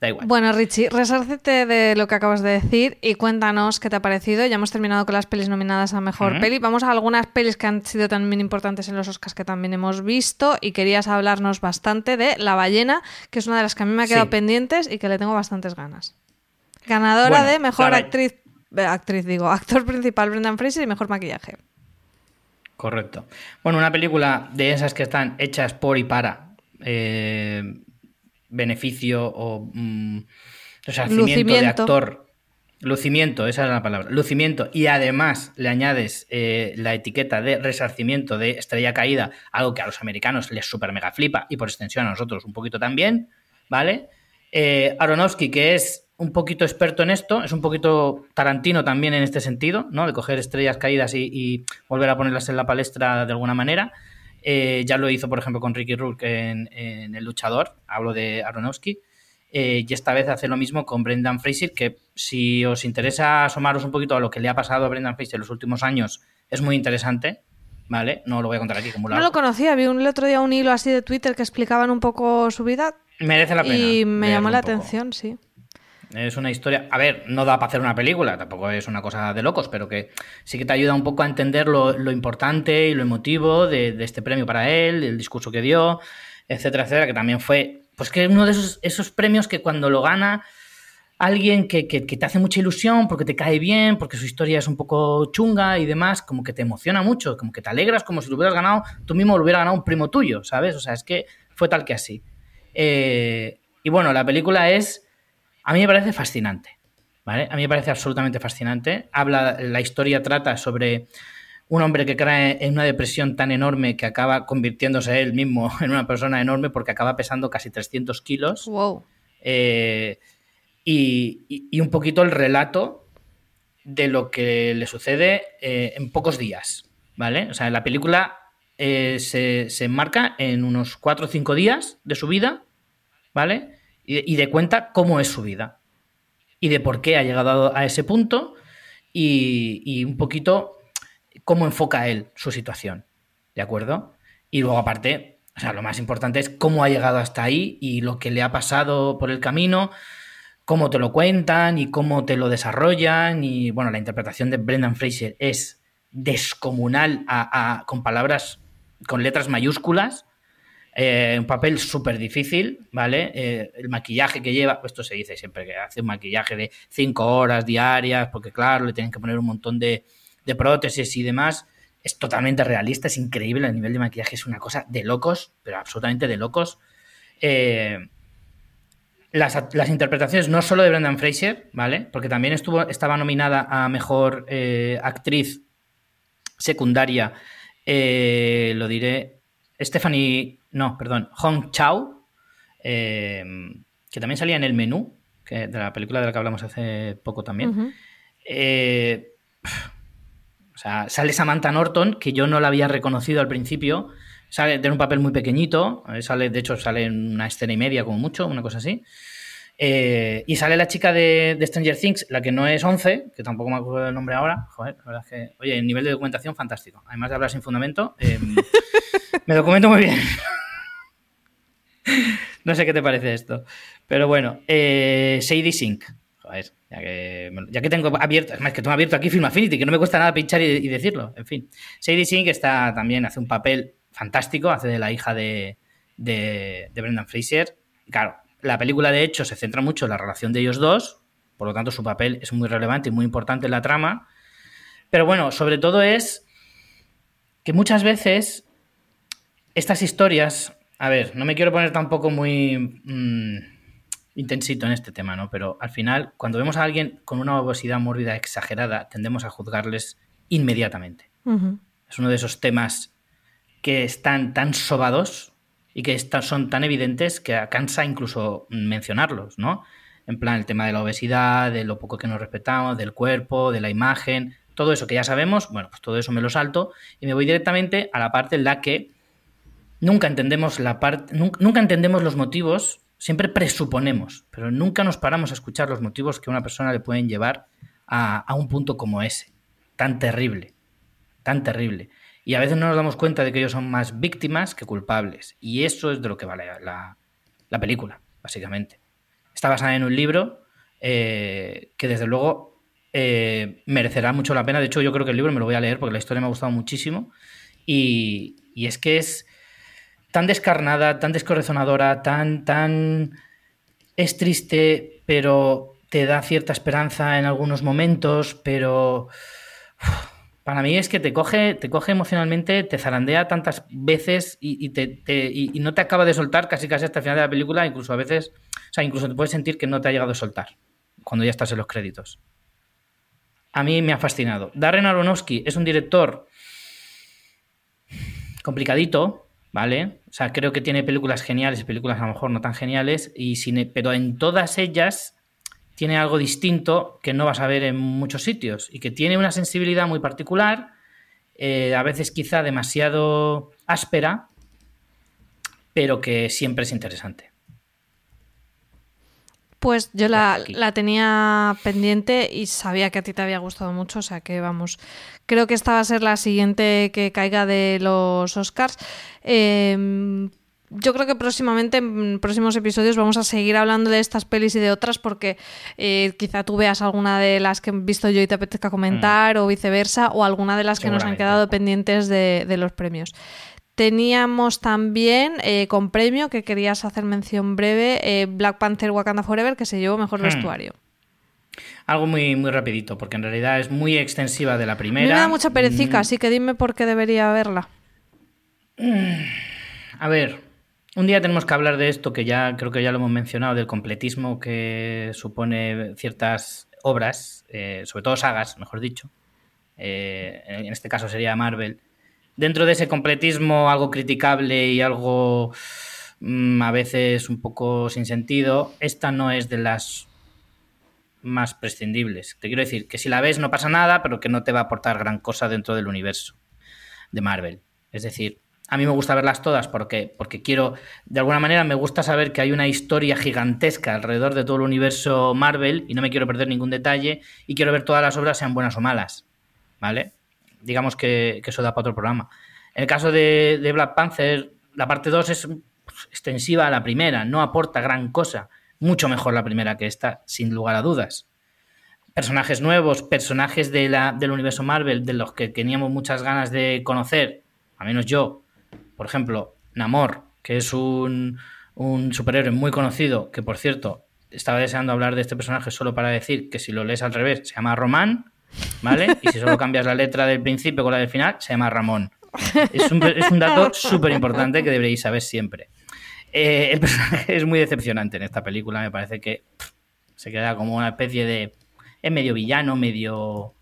pero bueno. Bueno, Richie, resárcete de lo que acabas de decir y cuéntanos qué te ha parecido. Ya hemos terminado con las pelis nominadas a Mejor Peli. Vamos a algunas pelis que han sido también importantes en los Oscars que también hemos visto y querías hablarnos bastante de La ballena, que es una de las que a mí me ha quedado pendientes y que le tengo bastantes ganas. Ganadora de Mejor Actriz, eh, actriz digo, actor principal Brendan Fraser y Mejor Maquillaje. Correcto. Bueno, una película de esas que están hechas por y para eh, beneficio o mm, resarcimiento de actor. Lucimiento, esa es la palabra. Lucimiento. Y además le añades eh, la etiqueta de resarcimiento de estrella caída, algo que a los americanos les super mega flipa y por extensión a nosotros un poquito también, ¿vale? Eh, Aronofsky, que es un poquito experto en esto, es un poquito Tarantino también en este sentido, ¿no? De coger estrellas caídas y volver a ponerlas en la palestra de alguna manera. Eh, ya lo hizo, por ejemplo, con Ricky Rourke en, El Luchador, hablo de Aronofsky. Eh, y esta vez hace lo mismo con Brendan Fraser, que si os interesa asomaros un poquito a lo que le ha pasado a Brendan Fraser en los últimos años, es muy interesante. ¿Vale? No lo voy a contar aquí como No lo conocía, vi un, el otro día un hilo así de Twitter que explicaban un poco su vida. Merece la pena. Y me llamó la atención, sí. Es una historia, a ver, no da para hacer una película, tampoco es una cosa de locos, pero que sí que te ayuda un poco a entender lo, importante y lo emotivo de, este premio para él, el discurso que dio, etcétera, etcétera, que también fue, pues que es uno de esos, esos premios que cuando lo gana alguien que, te hace mucha ilusión porque te cae bien, porque su historia es un poco chunga y demás, como que te emociona mucho, como que te alegras como si lo hubieras ganado, tú mismo lo hubiera ganado un primo tuyo, ¿sabes? O sea, es que fue tal que así. Eh, y bueno, la película es a mí me parece fascinante, ¿vale? A mí me parece absolutamente fascinante. Habla, la historia trata sobre un hombre que cae en una depresión tan enorme que acaba convirtiéndose él mismo en una persona enorme porque acaba pesando casi 300 kilos. Wow. Eh, y, un poquito el relato de lo que le sucede eh, en pocos días, ¿vale? O sea, la película eh, se, se enmarca en unos 4 o 5 días de su vida, ¿vale? Y de, cuenta cómo es su vida y de por qué ha llegado a ese punto y, un poquito cómo enfoca él su situación. ¿De acuerdo? Y luego, aparte, o sea, lo más importante es cómo ha llegado hasta ahí y lo que le ha pasado por el camino, cómo te lo cuentan y cómo te lo desarrollan. Y bueno, la interpretación de Brendan Fraser es descomunal con palabras, con letras mayúsculas. Eh, un papel súper difícil, ¿vale? Eh, el maquillaje que lleva, esto se dice siempre, que hace un maquillaje de cinco horas diarias, porque claro, le tienen que poner un montón de, prótesis y demás. Es totalmente realista, es increíble, el nivel de maquillaje es una cosa de locos, pero absolutamente de locos. Eh, las, interpretaciones no solo de Brendan Fraser, ¿vale? Porque también estuvo, estaba nominada a mejor actriz secundaria, lo diré, Stephanie, no, perdón, Hong Chao, que también salía en el menú, que, de la película de la que hablamos hace poco también. o sea, sale Samantha Norton, que yo no la había reconocido al principio, Sale, tiene un papel muy pequeñito, eh, sale, de hecho sale en una escena y media como mucho, una cosa así. Eh, y sale la chica de, Stranger Things, la que no es 11, que tampoco me acuerdo del nombre ahora. Joder, la verdad es que, oye, el nivel de documentación fantástico. Además de hablar sin fundamento, em, me documento muy bien. no sé qué te parece esto. Pero bueno, eh, Sadie Sink. Joder, ya que, ya que tengo abierto, es más que tengo abierto aquí Film Affinity, que no me cuesta nada pinchar y, y decirlo. En fin, Sadie Sink está también, hace un papel fantástico, hace de la hija de, de, Brendan Fraser. claro, la película de hecho se centra mucho en la relación de ellos dos, por lo tanto su papel es muy relevante y muy importante en la trama. Pero bueno, sobre todo es que muchas veces estas historias, a ver, no me quiero poner tampoco muy mm, intensito en este tema, ¿no? Pero al final, cuando vemos a alguien con una obesidad mórbida exagerada, tendemos a juzgarles inmediatamente. Es uno de esos temas que están tan sobados y que son tan evidentes que cansa incluso mencionarlos, ¿no? En plan, el tema de la obesidad, de lo poco que nos respetamos, del cuerpo, de la imagen, todo eso que ya sabemos, bueno, pues todo eso me lo salto y me voy directamente a la parte en la que nunca entendemos la parte, nunca entendemos los motivos, siempre presuponemos, pero nunca nos paramos a escuchar los motivos que a una persona le pueden llevar a, a un punto como ese, tan terrible, tan terrible. Y a veces no nos damos cuenta de que ellos son más víctimas que culpables. Y eso es de lo que vale la, película, básicamente. Está basada en un libro eh, que desde luego eh, merecerá mucho la pena. De hecho, yo creo que el libro me lo voy a leer porque la historia me ha gustado muchísimo. Y, es que es tan descarnada, tan descorazonadora, tan, tan... Es triste, pero te da cierta esperanza en algunos momentos, pero... Para mí es que te coge, te coge emocionalmente, te zarandea tantas veces y, no te acaba de soltar casi casi hasta el final de la película, incluso a veces, o sea, incluso te puedes sentir que no te ha llegado a soltar cuando ya estás en los créditos. A mí me ha fascinado. Darren Aronofsky es un director complicadito, ¿vale? O sea, creo que tiene películas geniales y películas a lo mejor no tan geniales, y sin, pero en todas ellas tiene algo distinto que no vas a ver en muchos sitios y que tiene una sensibilidad muy particular, eh, a veces quizá demasiado áspera, pero que siempre es interesante. Pues yo la, tenía pendiente y sabía que a ti te había gustado mucho, o sea que vamos, creo que esta va a ser la siguiente que caiga de los Oscars. Eh, yo creo que próximamente, en próximos episodios, vamos a seguir hablando de estas pelis y de otras porque eh, quizá tú veas alguna de las que he visto yo y te apetezca comentar mm. o viceversa, o alguna de las que nos han quedado pendientes de, los premios. Teníamos también eh, con premio, que querías hacer mención breve, eh, Black Panther Wakanda Forever, que se llevó mejor hmm. vestuario. Algo muy, muy rapidito, porque en realidad es muy extensiva de la primera. Me da mucha perecica, mm. así que dime por qué debería verla. A ver, un día tenemos que hablar de esto, que ya creo que ya lo hemos mencionado, del completismo que supone ciertas obras, eh, sobre todo sagas, mejor dicho. Eh, en este caso sería Marvel. Dentro de ese completismo, algo criticable y algo mm, a veces un poco sin sentido, esta no es de las más prescindibles. Te quiero decir que si la ves no pasa nada, pero que no te va a aportar gran cosa dentro del universo de Marvel. Es decir, a mí me gusta verlas todas porque, porque quiero, de alguna manera me gusta saber que hay una historia gigantesca alrededor de todo el universo Marvel y no me quiero perder ningún detalle y quiero ver todas las obras, sean buenas o malas. ¿Vale? Digamos que, eso da para otro programa. En el caso de, de Black Panther, la parte 2 es extensiva a la primera, no aporta gran cosa. Mucho mejor la primera que esta, sin lugar a dudas. personajes nuevos, personajes de la, del universo Marvel, de los que teníamos muchas ganas de conocer, a menos yo, por ejemplo, Namor, que es un, superhéroe muy conocido, que por cierto, estaba deseando hablar de este personaje solo para decir que si lo lees al revés se llama Román, ¿vale? Y si solo cambias la letra del principio con la del final, se llama Ramón. Es un, es un dato súper importante que deberéis saber siempre. Eh, el personaje es muy decepcionante en esta película, me parece que se queda como una especie de... Es medio villano, medio,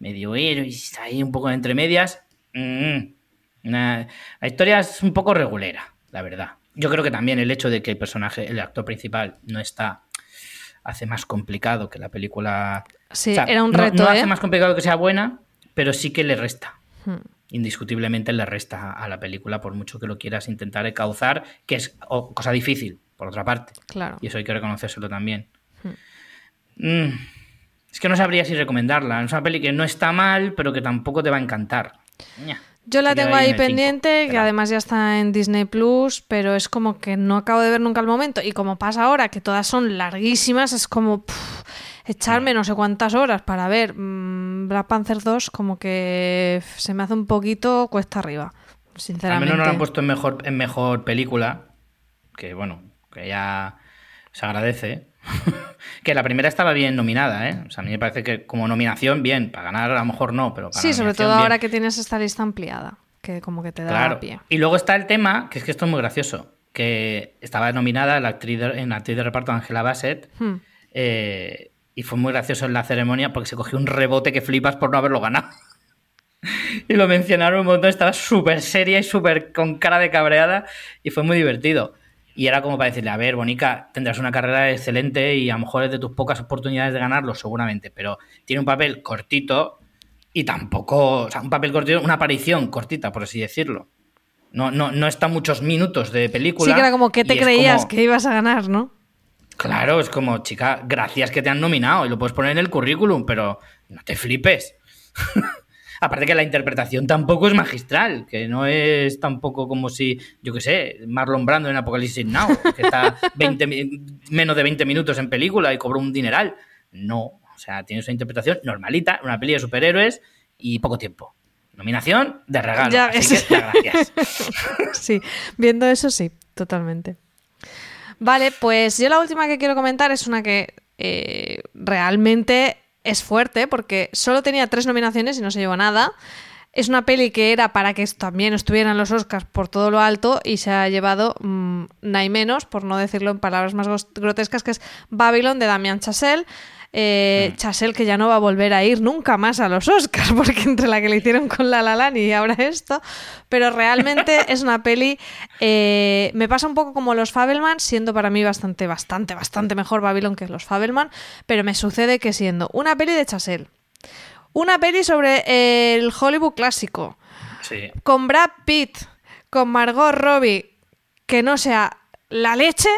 medio héroe, está ahí un poco entre medias. Mm, la historia es un poco regulera, la verdad. Yo creo que también el hecho de que el personaje, el actor principal, no está hace más complicado que la película. Sí, era un reto. No, hace ¿eh? más complicado que sea buena, pero sí que le resta. Hmm. Indiscutiblemente le resta a la película, por mucho que lo quieras intentar cauzar, que es cosa difícil, por otra parte. Claro. Y eso hay que reconocérselo también. Hmm. Mm, es que no sabría si recomendarla. Es una peli que no está mal, pero que tampoco te va a encantar. Yo la tengo ahí pendiente, que además ya está en Disney Plus, pero es como que no acabo de ver nunca el momento. Y como pasa ahora, que todas son larguísimas, es como echarme no sé cuántas horas para ver mm, Black Panther 2, como que se me hace un poquito cuesta arriba, sinceramente. Al menos no la han puesto en mejor, en mejor película, que bueno, que ya se agradece. que la primera estaba bien nominada, ¿eh? O sea, a mí me parece que como nominación, bien, para ganar a lo mejor no, pero para Sí, sobre todo ahora que tienes esta lista ampliada, que como que te da claro. pie. Y luego está el tema, que es que esto es muy gracioso, que estaba nominada la actriz en la actriz de reparto Angela Bassett, hmm. eh, y fue muy gracioso en la ceremonia porque se cogió un rebote que flipas por no haberlo ganado. y lo mencionaron un montón, estaba súper seria y súper con cara de cabreada, y fue muy divertido. Y era como para decirle, a ver, Bonica, tendrás una carrera excelente y a lo mejor es de tus pocas oportunidades de ganarlo, seguramente, pero tiene un papel cortito y tampoco, o sea, un papel cortito, una aparición cortita, por así decirlo. No, no, no está muchos minutos de película. Sí, que era como que te creías que ibas a ganar, ¿no? Claro, es como, chica, gracias que te han nominado y lo puedes poner en el currículum, pero no te flipes. Aparte que la interpretación tampoco es magistral, que no es tampoco como si, yo qué sé, Marlon Brando en Apocalipsis Now, que está menos de 20 minutos en película y cobró un dineral. No, o sea, tiene una interpretación normalita, una peli de superhéroes y poco tiempo. Nominación de regalo. Ya, así que, gracias. sí, viendo eso sí, totalmente. Vale, pues yo la última que quiero comentar es una que eh, realmente es fuerte porque solo tenía tres nominaciones y no se llevó nada. Es una peli que era para que también estuvieran los Oscars por todo lo alto y se ha llevado mmm, nada menos, por no decirlo en palabras más grotescas, que es Babylon de Damien Chazelle eh, mm. que ya no va a volver a ir nunca más a los Oscars, porque entre la que le hicieron con La La Land y ahora esto, pero realmente es una peli, eh, me pasa un poco como los Fabelman, siendo para mí bastante, bastante, bastante mejor Babylon que los Fabelman, pero me sucede que siendo una peli de Chasel, una peli sobre el Hollywood clásico, con Brad Pitt, con Margot Robbie, que no sea la leche,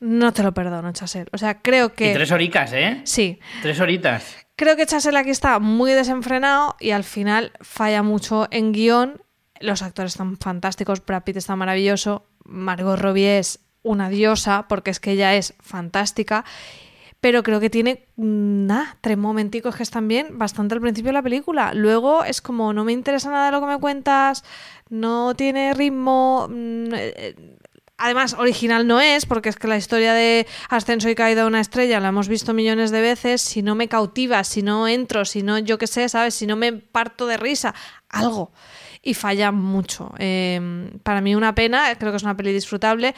no te lo perdono, Chasel. O sea, creo que. Y tres horicas, ¿eh? Sí. Tres horitas. Creo que Chasel aquí está muy desenfrenado y al final falla mucho en guion. Los actores están fantásticos, Brad Pitt está maravilloso, Margot Robbie es una diosa porque es que ella es fantástica. Pero creo que tiene, mm, nada, tres momenticos que están bien, bastante al principio de la película. Luego es como, no me interesa nada lo que me cuentas, no tiene ritmo, mm, eh, Además, original no es, porque es que la historia de Ascenso y Caída de una estrella la hemos visto millones de veces. Si no me cautiva, si no entro, si no, yo qué sé, ¿sabes? Si no me parto de risa, algo. Y falla mucho. Em, para mí, una pena, creo que es una peli disfrutable.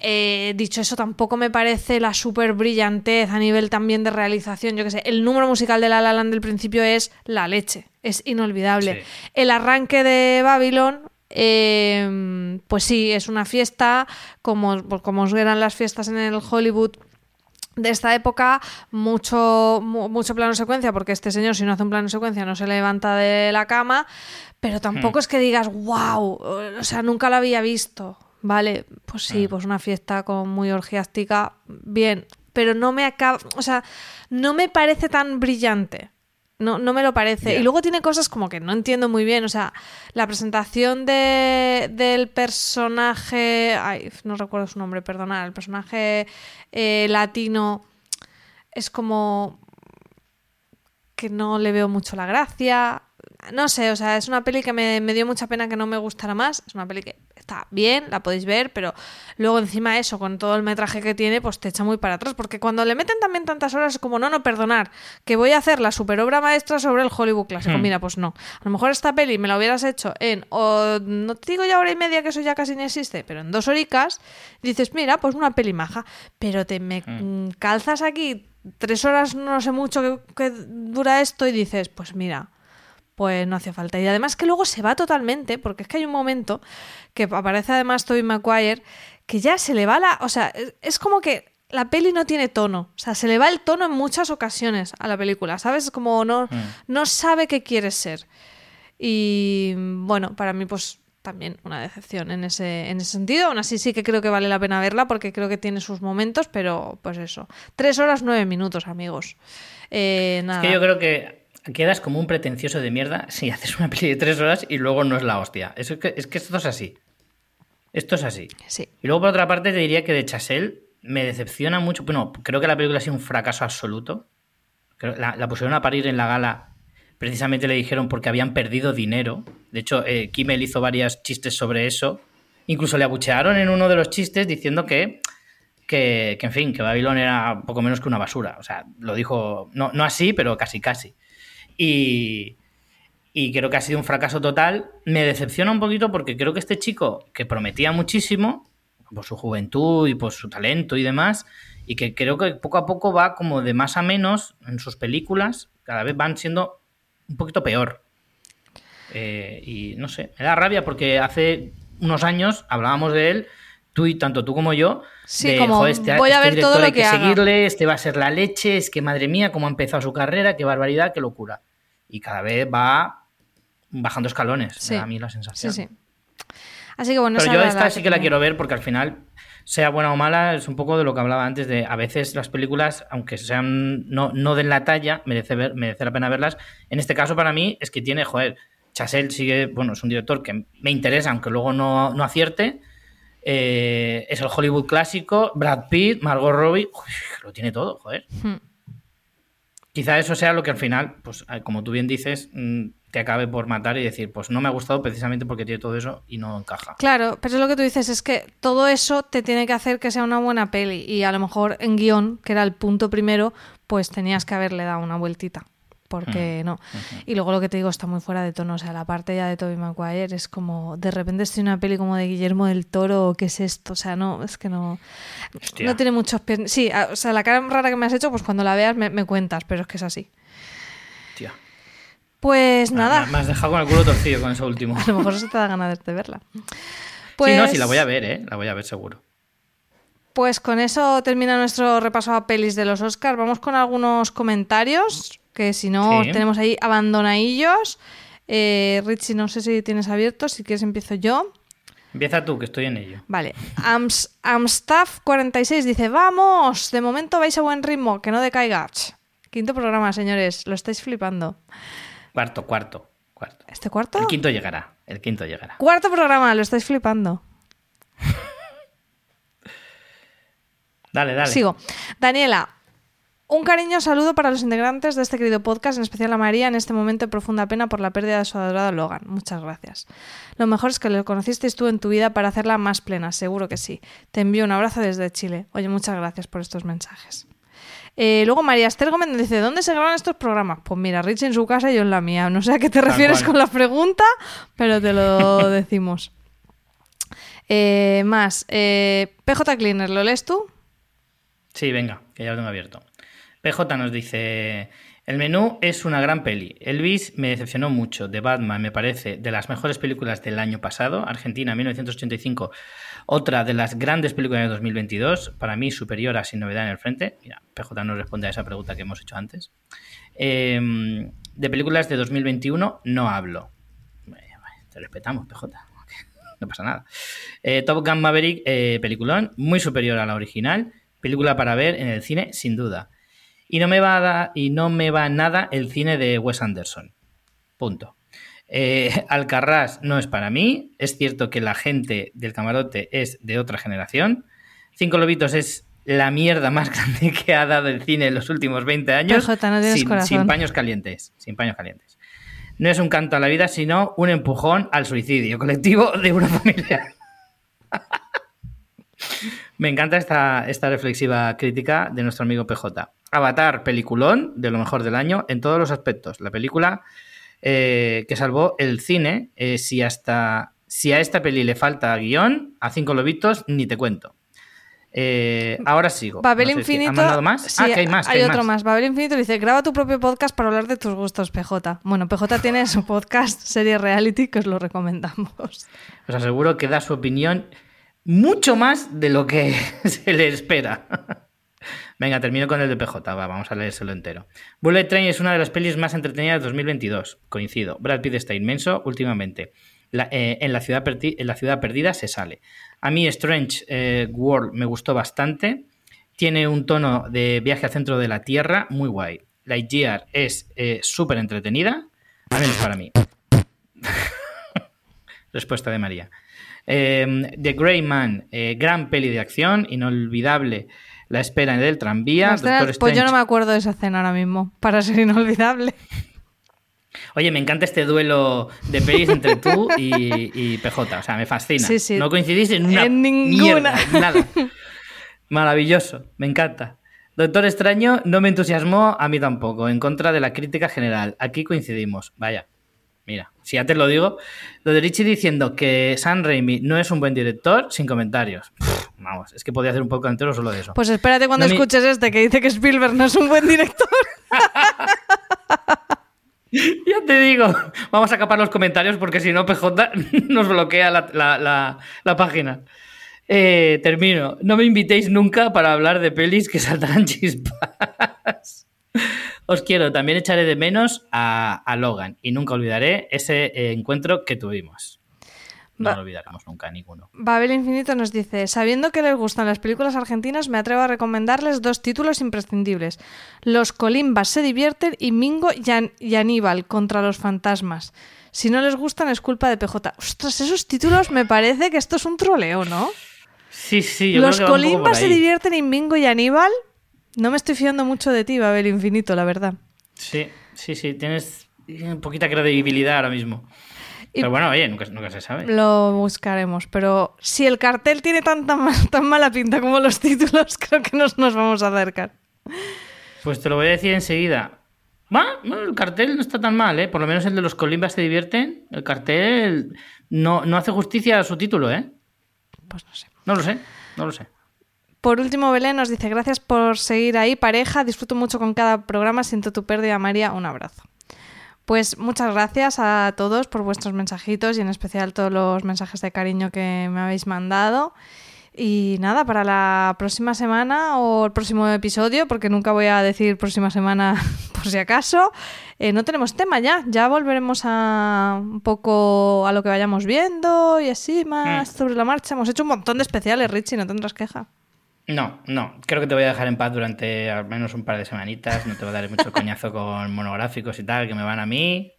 Eh, dicho eso, tampoco me parece la súper brillantez a nivel también de realización. Yo qué sé, el número musical de La La Land del principio es la leche, es inolvidable. El arranque de Babylon Em, pues sí, es una fiesta, como, pues como eran las fiestas en el Hollywood de esta época, mucho, mucho plano secuencia, porque este señor si no hace un plano secuencia no se levanta de la cama, pero tampoco hmm. es que digas, wow, o sea, nunca lo había visto. Vale, pues sí, hmm. pues una fiesta con muy orgiástica, bien, pero no me acaba, o sea, no me parece tan brillante. No, no me lo parece. Y luego tiene cosas como que no entiendo muy bien. O sea, la presentación de, del personaje. Ay, no recuerdo su nombre, perdonad. El personaje eh, latino es como. que no le veo mucho la gracia. No sé, o sea, es una peli que me, me dio mucha pena que no me gustara más. Es una peli que está bien, la podéis ver, pero luego encima eso, con todo el metraje que tiene, pues te echa muy para atrás, porque cuando le meten también tantas horas es como, no, no, perdonar, que voy a hacer la super obra maestra sobre el Hollywood clásico. Hmm. Mira, pues no. A lo mejor esta peli me la hubieras hecho en, o no te digo ya hora y media, que eso ya casi no existe, pero en dos horicas, dices, mira, pues una peli maja, pero te me hmm. calzas aquí tres horas, no sé mucho que dura esto, y dices, pues mira pues no hacía falta. Y además que luego se va totalmente, porque es que hay un momento que aparece además Toby Maguire, que ya se le va la... O sea, es, como que la peli no tiene tono. O sea, se le va el tono en muchas ocasiones a la película, ¿sabes? Es como no, mm. no sabe qué quiere ser. Y bueno, para mí pues también una decepción en ese, en ese sentido. Aún así sí que creo que vale la pena verla porque creo que tiene sus momentos, pero pues eso. Tres horas nueve minutos, amigos. Eh, es que yo creo que quedas como un pretencioso de mierda si haces una peli de tres horas y luego no es la hostia. es, que, es que esto es así. Esto es así. Sí. Y luego, por otra parte, te diría que de Chasel me decepciona mucho. Bueno, creo que la película ha sido un fracaso absoluto. La, pusieron a parir en la gala. Precisamente le dijeron porque habían perdido dinero. De hecho, eh, Kimmel hizo varios chistes sobre eso. Incluso le abuchearon en uno de los chistes diciendo que, que, en fin, que Babylon era poco menos que una basura. O sea, lo dijo, no, no así, pero casi casi. Y, creo que ha sido un fracaso total. Me decepciona un poquito porque creo que este chico, que prometía muchísimo, por su juventud y por su talento y demás, y que creo que poco a poco va como de más a menos en sus películas, cada vez van siendo un poquito peor. Eh, y no sé, me da rabia porque hace unos años hablábamos de él, tú y tanto tú como yo, sí, como este, voy a este ver todo lo hay que, seguirle, este va a ser la leche, es que madre mía, cómo ha empezado su carrera, qué barbaridad, qué locura y cada vez va bajando escalones, a mí la sensación. Sí, sí. Así que bueno, Pero yo esta sí que la quiero ver porque al final, sea buena o mala, es un poco de lo que hablaba antes de a veces las películas, aunque sean no, no den la talla, merece, ver, merece la pena verlas. En este caso, para mí, es que tiene, joder, Chasel sigue, bueno, es un director que me interesa, aunque luego no, no acierte. Eh, es el Hollywood clásico, Brad Pitt, Margot Robbie, lo tiene todo, joder. Hmm. Quizá eso sea lo que al final, pues eh, como tú bien dices, mm, te acabe por matar y decir, pues no me ha gustado precisamente porque tiene todo eso y no encaja. Claro, pero lo que tú dices es que todo eso te tiene que hacer que sea una buena peli y a lo mejor en guion, que era el punto primero, pues tenías que haberle dado una vueltita porque no. Y luego lo que te digo está muy fuera de tono, o sea, la parte ya de Toby Maguire es como, de repente estoy en una peli como de Guillermo del Toro, ¿qué es esto? O sea, no, es que no, no tiene muchos... Sí, o sea, la cara rara que me has hecho, pues cuando la veas me, cuentas, pero es que es así. Tía. Pues nada. Me, has dejado con el culo torcido con eso último. a lo mejor se te da ganas de verla. Pues... Sí, no, sí, la voy a ver, ¿eh? La voy a ver seguro. Pues con eso termina nuestro repaso a pelis de los Oscars. Vamos con algunos comentarios que si no tenemos ahí abandonadillos. Eh, Richie, no sé si tienes abierto, si quieres empiezo yo. Empieza tú, que estoy en ello. Vale. Amstaff46 dice, vamos, de momento vais a buen ritmo, que no decaiga. Quinto programa, señores, lo estáis flipando. Cuarto, cuarto, cuarto. ¿Este cuarto? El quinto llegará, el quinto llegará. Cuarto programa, lo estáis flipando. dale, dale. Sigo. Daniela, un cariño saludo para los integrantes de este querido podcast, en especial a María, en este momento de profunda pena por la pérdida de su adorado Logan. Muchas gracias. Lo mejor es que lo conociste tú en tu vida para hacerla más plena, seguro que sí. Te envío un abrazo desde Chile. Oye, muchas gracias por estos mensajes. Eh, luego María Esther Gómez dice, ¿dónde se graban estos programas? Pues mira, Rich en su casa y yo en la mía. No sé a qué te refieres con la pregunta, pero te lo decimos. Eh, más, eh, PJ Cleaner, ¿lo lees tú? Sí, venga, que ya lo tengo abierto. PJ nos dice, el menú es una gran peli. Elvis me decepcionó mucho. The Batman me parece de las mejores películas del año pasado. Argentina 1985, otra de las grandes películas de 2022. Para mí superior a Sin Novedad en el Frente. Mira, PJ nos responde a esa pregunta que hemos hecho antes. Em, de películas de 2021 no hablo. Te respetamos, PJ. No pasa nada. Eh, Top Gun Maverick, eh, peliculón, muy superior a la original. Película para ver en el cine, sin duda. Y no me va a y no me va nada el cine de Wes Anderson. Punto. Eh, Alcarrás no es para mí. Es cierto que la gente del camarote es de otra generación. Cinco Lobitos es la mierda más grande que ha dado el cine en los últimos 20 años. sin, paños calientes. Sin paños calientes. No es un canto a la vida, sino un empujón al suicidio colectivo de una familia. Me encanta esta, esta reflexiva crítica de nuestro amigo PJ. Avatar, peliculón de lo mejor del año en todos los aspectos. La película eh, que salvó el cine. Eh, si hasta si a esta peli le falta guion, a cinco lobitos ni te cuento. Eh, ahora sigo. Babel Infinito. ¿Ha más? ah, que hay más. Hay, otro más. Babel Infinito dice: graba tu propio podcast para hablar de tus gustos, PJ. Bueno, PJ tiene su podcast, serie reality, que os lo recomendamos. Os aseguro que da su opinión mucho más de lo que se le espera. Venga, termino con el de PJ, vamos a leérselo entero. Bullet Train es una de las pelis más entretenidas de 2022, coincido. Brad Pitt está inmenso últimamente. Eh, en, la ciudad perdida se sale. A mí Strange eh, World me gustó bastante. Tiene un tono de viaje al centro de la Tierra muy guay. Lightyear es eh, súper entretenida, al menos para mí. Respuesta de María. The Grey Man, gran peli de acción, inolvidable la espera en el tranvía. pues yo no me acuerdo de esa escena ahora mismo, para ser inolvidable. Oye, me encanta este duelo de pelis entre tú y, PJ, o sea, me fascina. No coincidís en una ninguna. nada. Maravilloso, me encanta. Doctor Extraño no me entusiasmó a mí tampoco, en contra de la crítica general. Aquí coincidimos, vaya. Mira, si ya te lo digo, lo de Richie diciendo que Sam Raimi no es un buen director, sin comentarios. Vamos, es que podía hacer un poco entero solo de eso. Pues espérate cuando escuches este que dice que Spielberg no es un buen director. ya te digo, vamos a capar los comentarios porque si no PJ nos bloquea la, página. Eh, termino. No me invitéis nunca para hablar de pelis que saltarán chispas. Os quiero, también echaré de menos a, Logan y nunca olvidaré ese eh, encuentro que tuvimos. No lo olvidaremos nunca ninguno. Babel Infinito nos dice, sabiendo que les gustan las películas argentinas, me atrevo a recomendarles dos títulos imprescindibles. Los Colimbas se divierten y Mingo y, Aníbal contra los fantasmas. Si no les gustan es culpa de PJ. Ostras, esos títulos me parece que esto es un troleo, ¿no? Sí, sí. Yo los Colimbas se divierten y Mingo y Aníbal no me estoy fiando mucho de ti, Babel Infinito, la verdad. Sí, sí, sí, tienes poquita credibilidad ahora mismo. Pero bueno, oye, nunca, se sabe. Lo buscaremos, pero si el cartel tiene tanta tan mala pinta como los títulos, creo que nos, nos vamos a acercar. Pues te lo voy a decir enseguida. Bueno, el cartel no está tan mal, ¿eh? Por lo menos el de los Colimbas se divierten. El cartel no, no hace justicia a su título, ¿eh? Pues no sé. No lo sé, no lo sé. Por último, Belén nos dice, gracias por seguir ahí, pareja, disfruto mucho con cada programa, siento tu pérdida, María, un abrazo. Pues muchas gracias a todos por vuestros mensajitos y en especial todos los mensajes de cariño que me habéis mandado. Y nada, para la próxima semana o el próximo episodio, porque nunca voy a decir próxima semana por si acaso, eh, no tenemos tema ya. Ya volveremos a un poco a lo que vayamos viendo y así más mm. sobre la marcha. Hemos hecho un montón de especiales, Richie, no tendrás queja. No, no, creo que te voy a dejar en paz durante al menos un par de semanitas, no te voy a dar mucho coñazo con monográficos y tal, que me van a mí,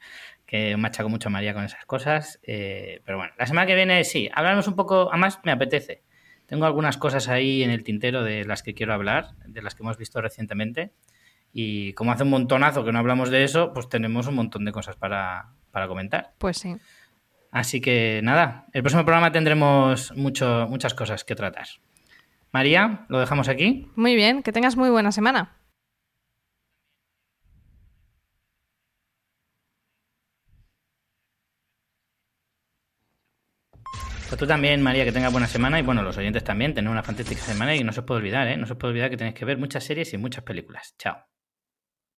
que machaco mucho a María con esas cosas, eh, pero bueno, la semana que viene sí, hablamos un poco, además me apetece, tengo algunas cosas ahí en el tintero de las que quiero hablar, de las que hemos visto recientemente, y como hace un montonazo que no hablamos de eso, pues tenemos un montón de cosas para, para comentar. Pues sí. Así que nada, el próximo programa tendremos mucho, muchas cosas que tratar. María, lo dejamos aquí. Muy bien, que tengas muy buena semana. Pues tú también, María, que tengas buena semana y bueno, los oyentes también, tener una fantástica semana y no se os puede olvidar, ¿eh? No se os puede olvidar que tenéis que ver muchas series y muchas películas. Chao.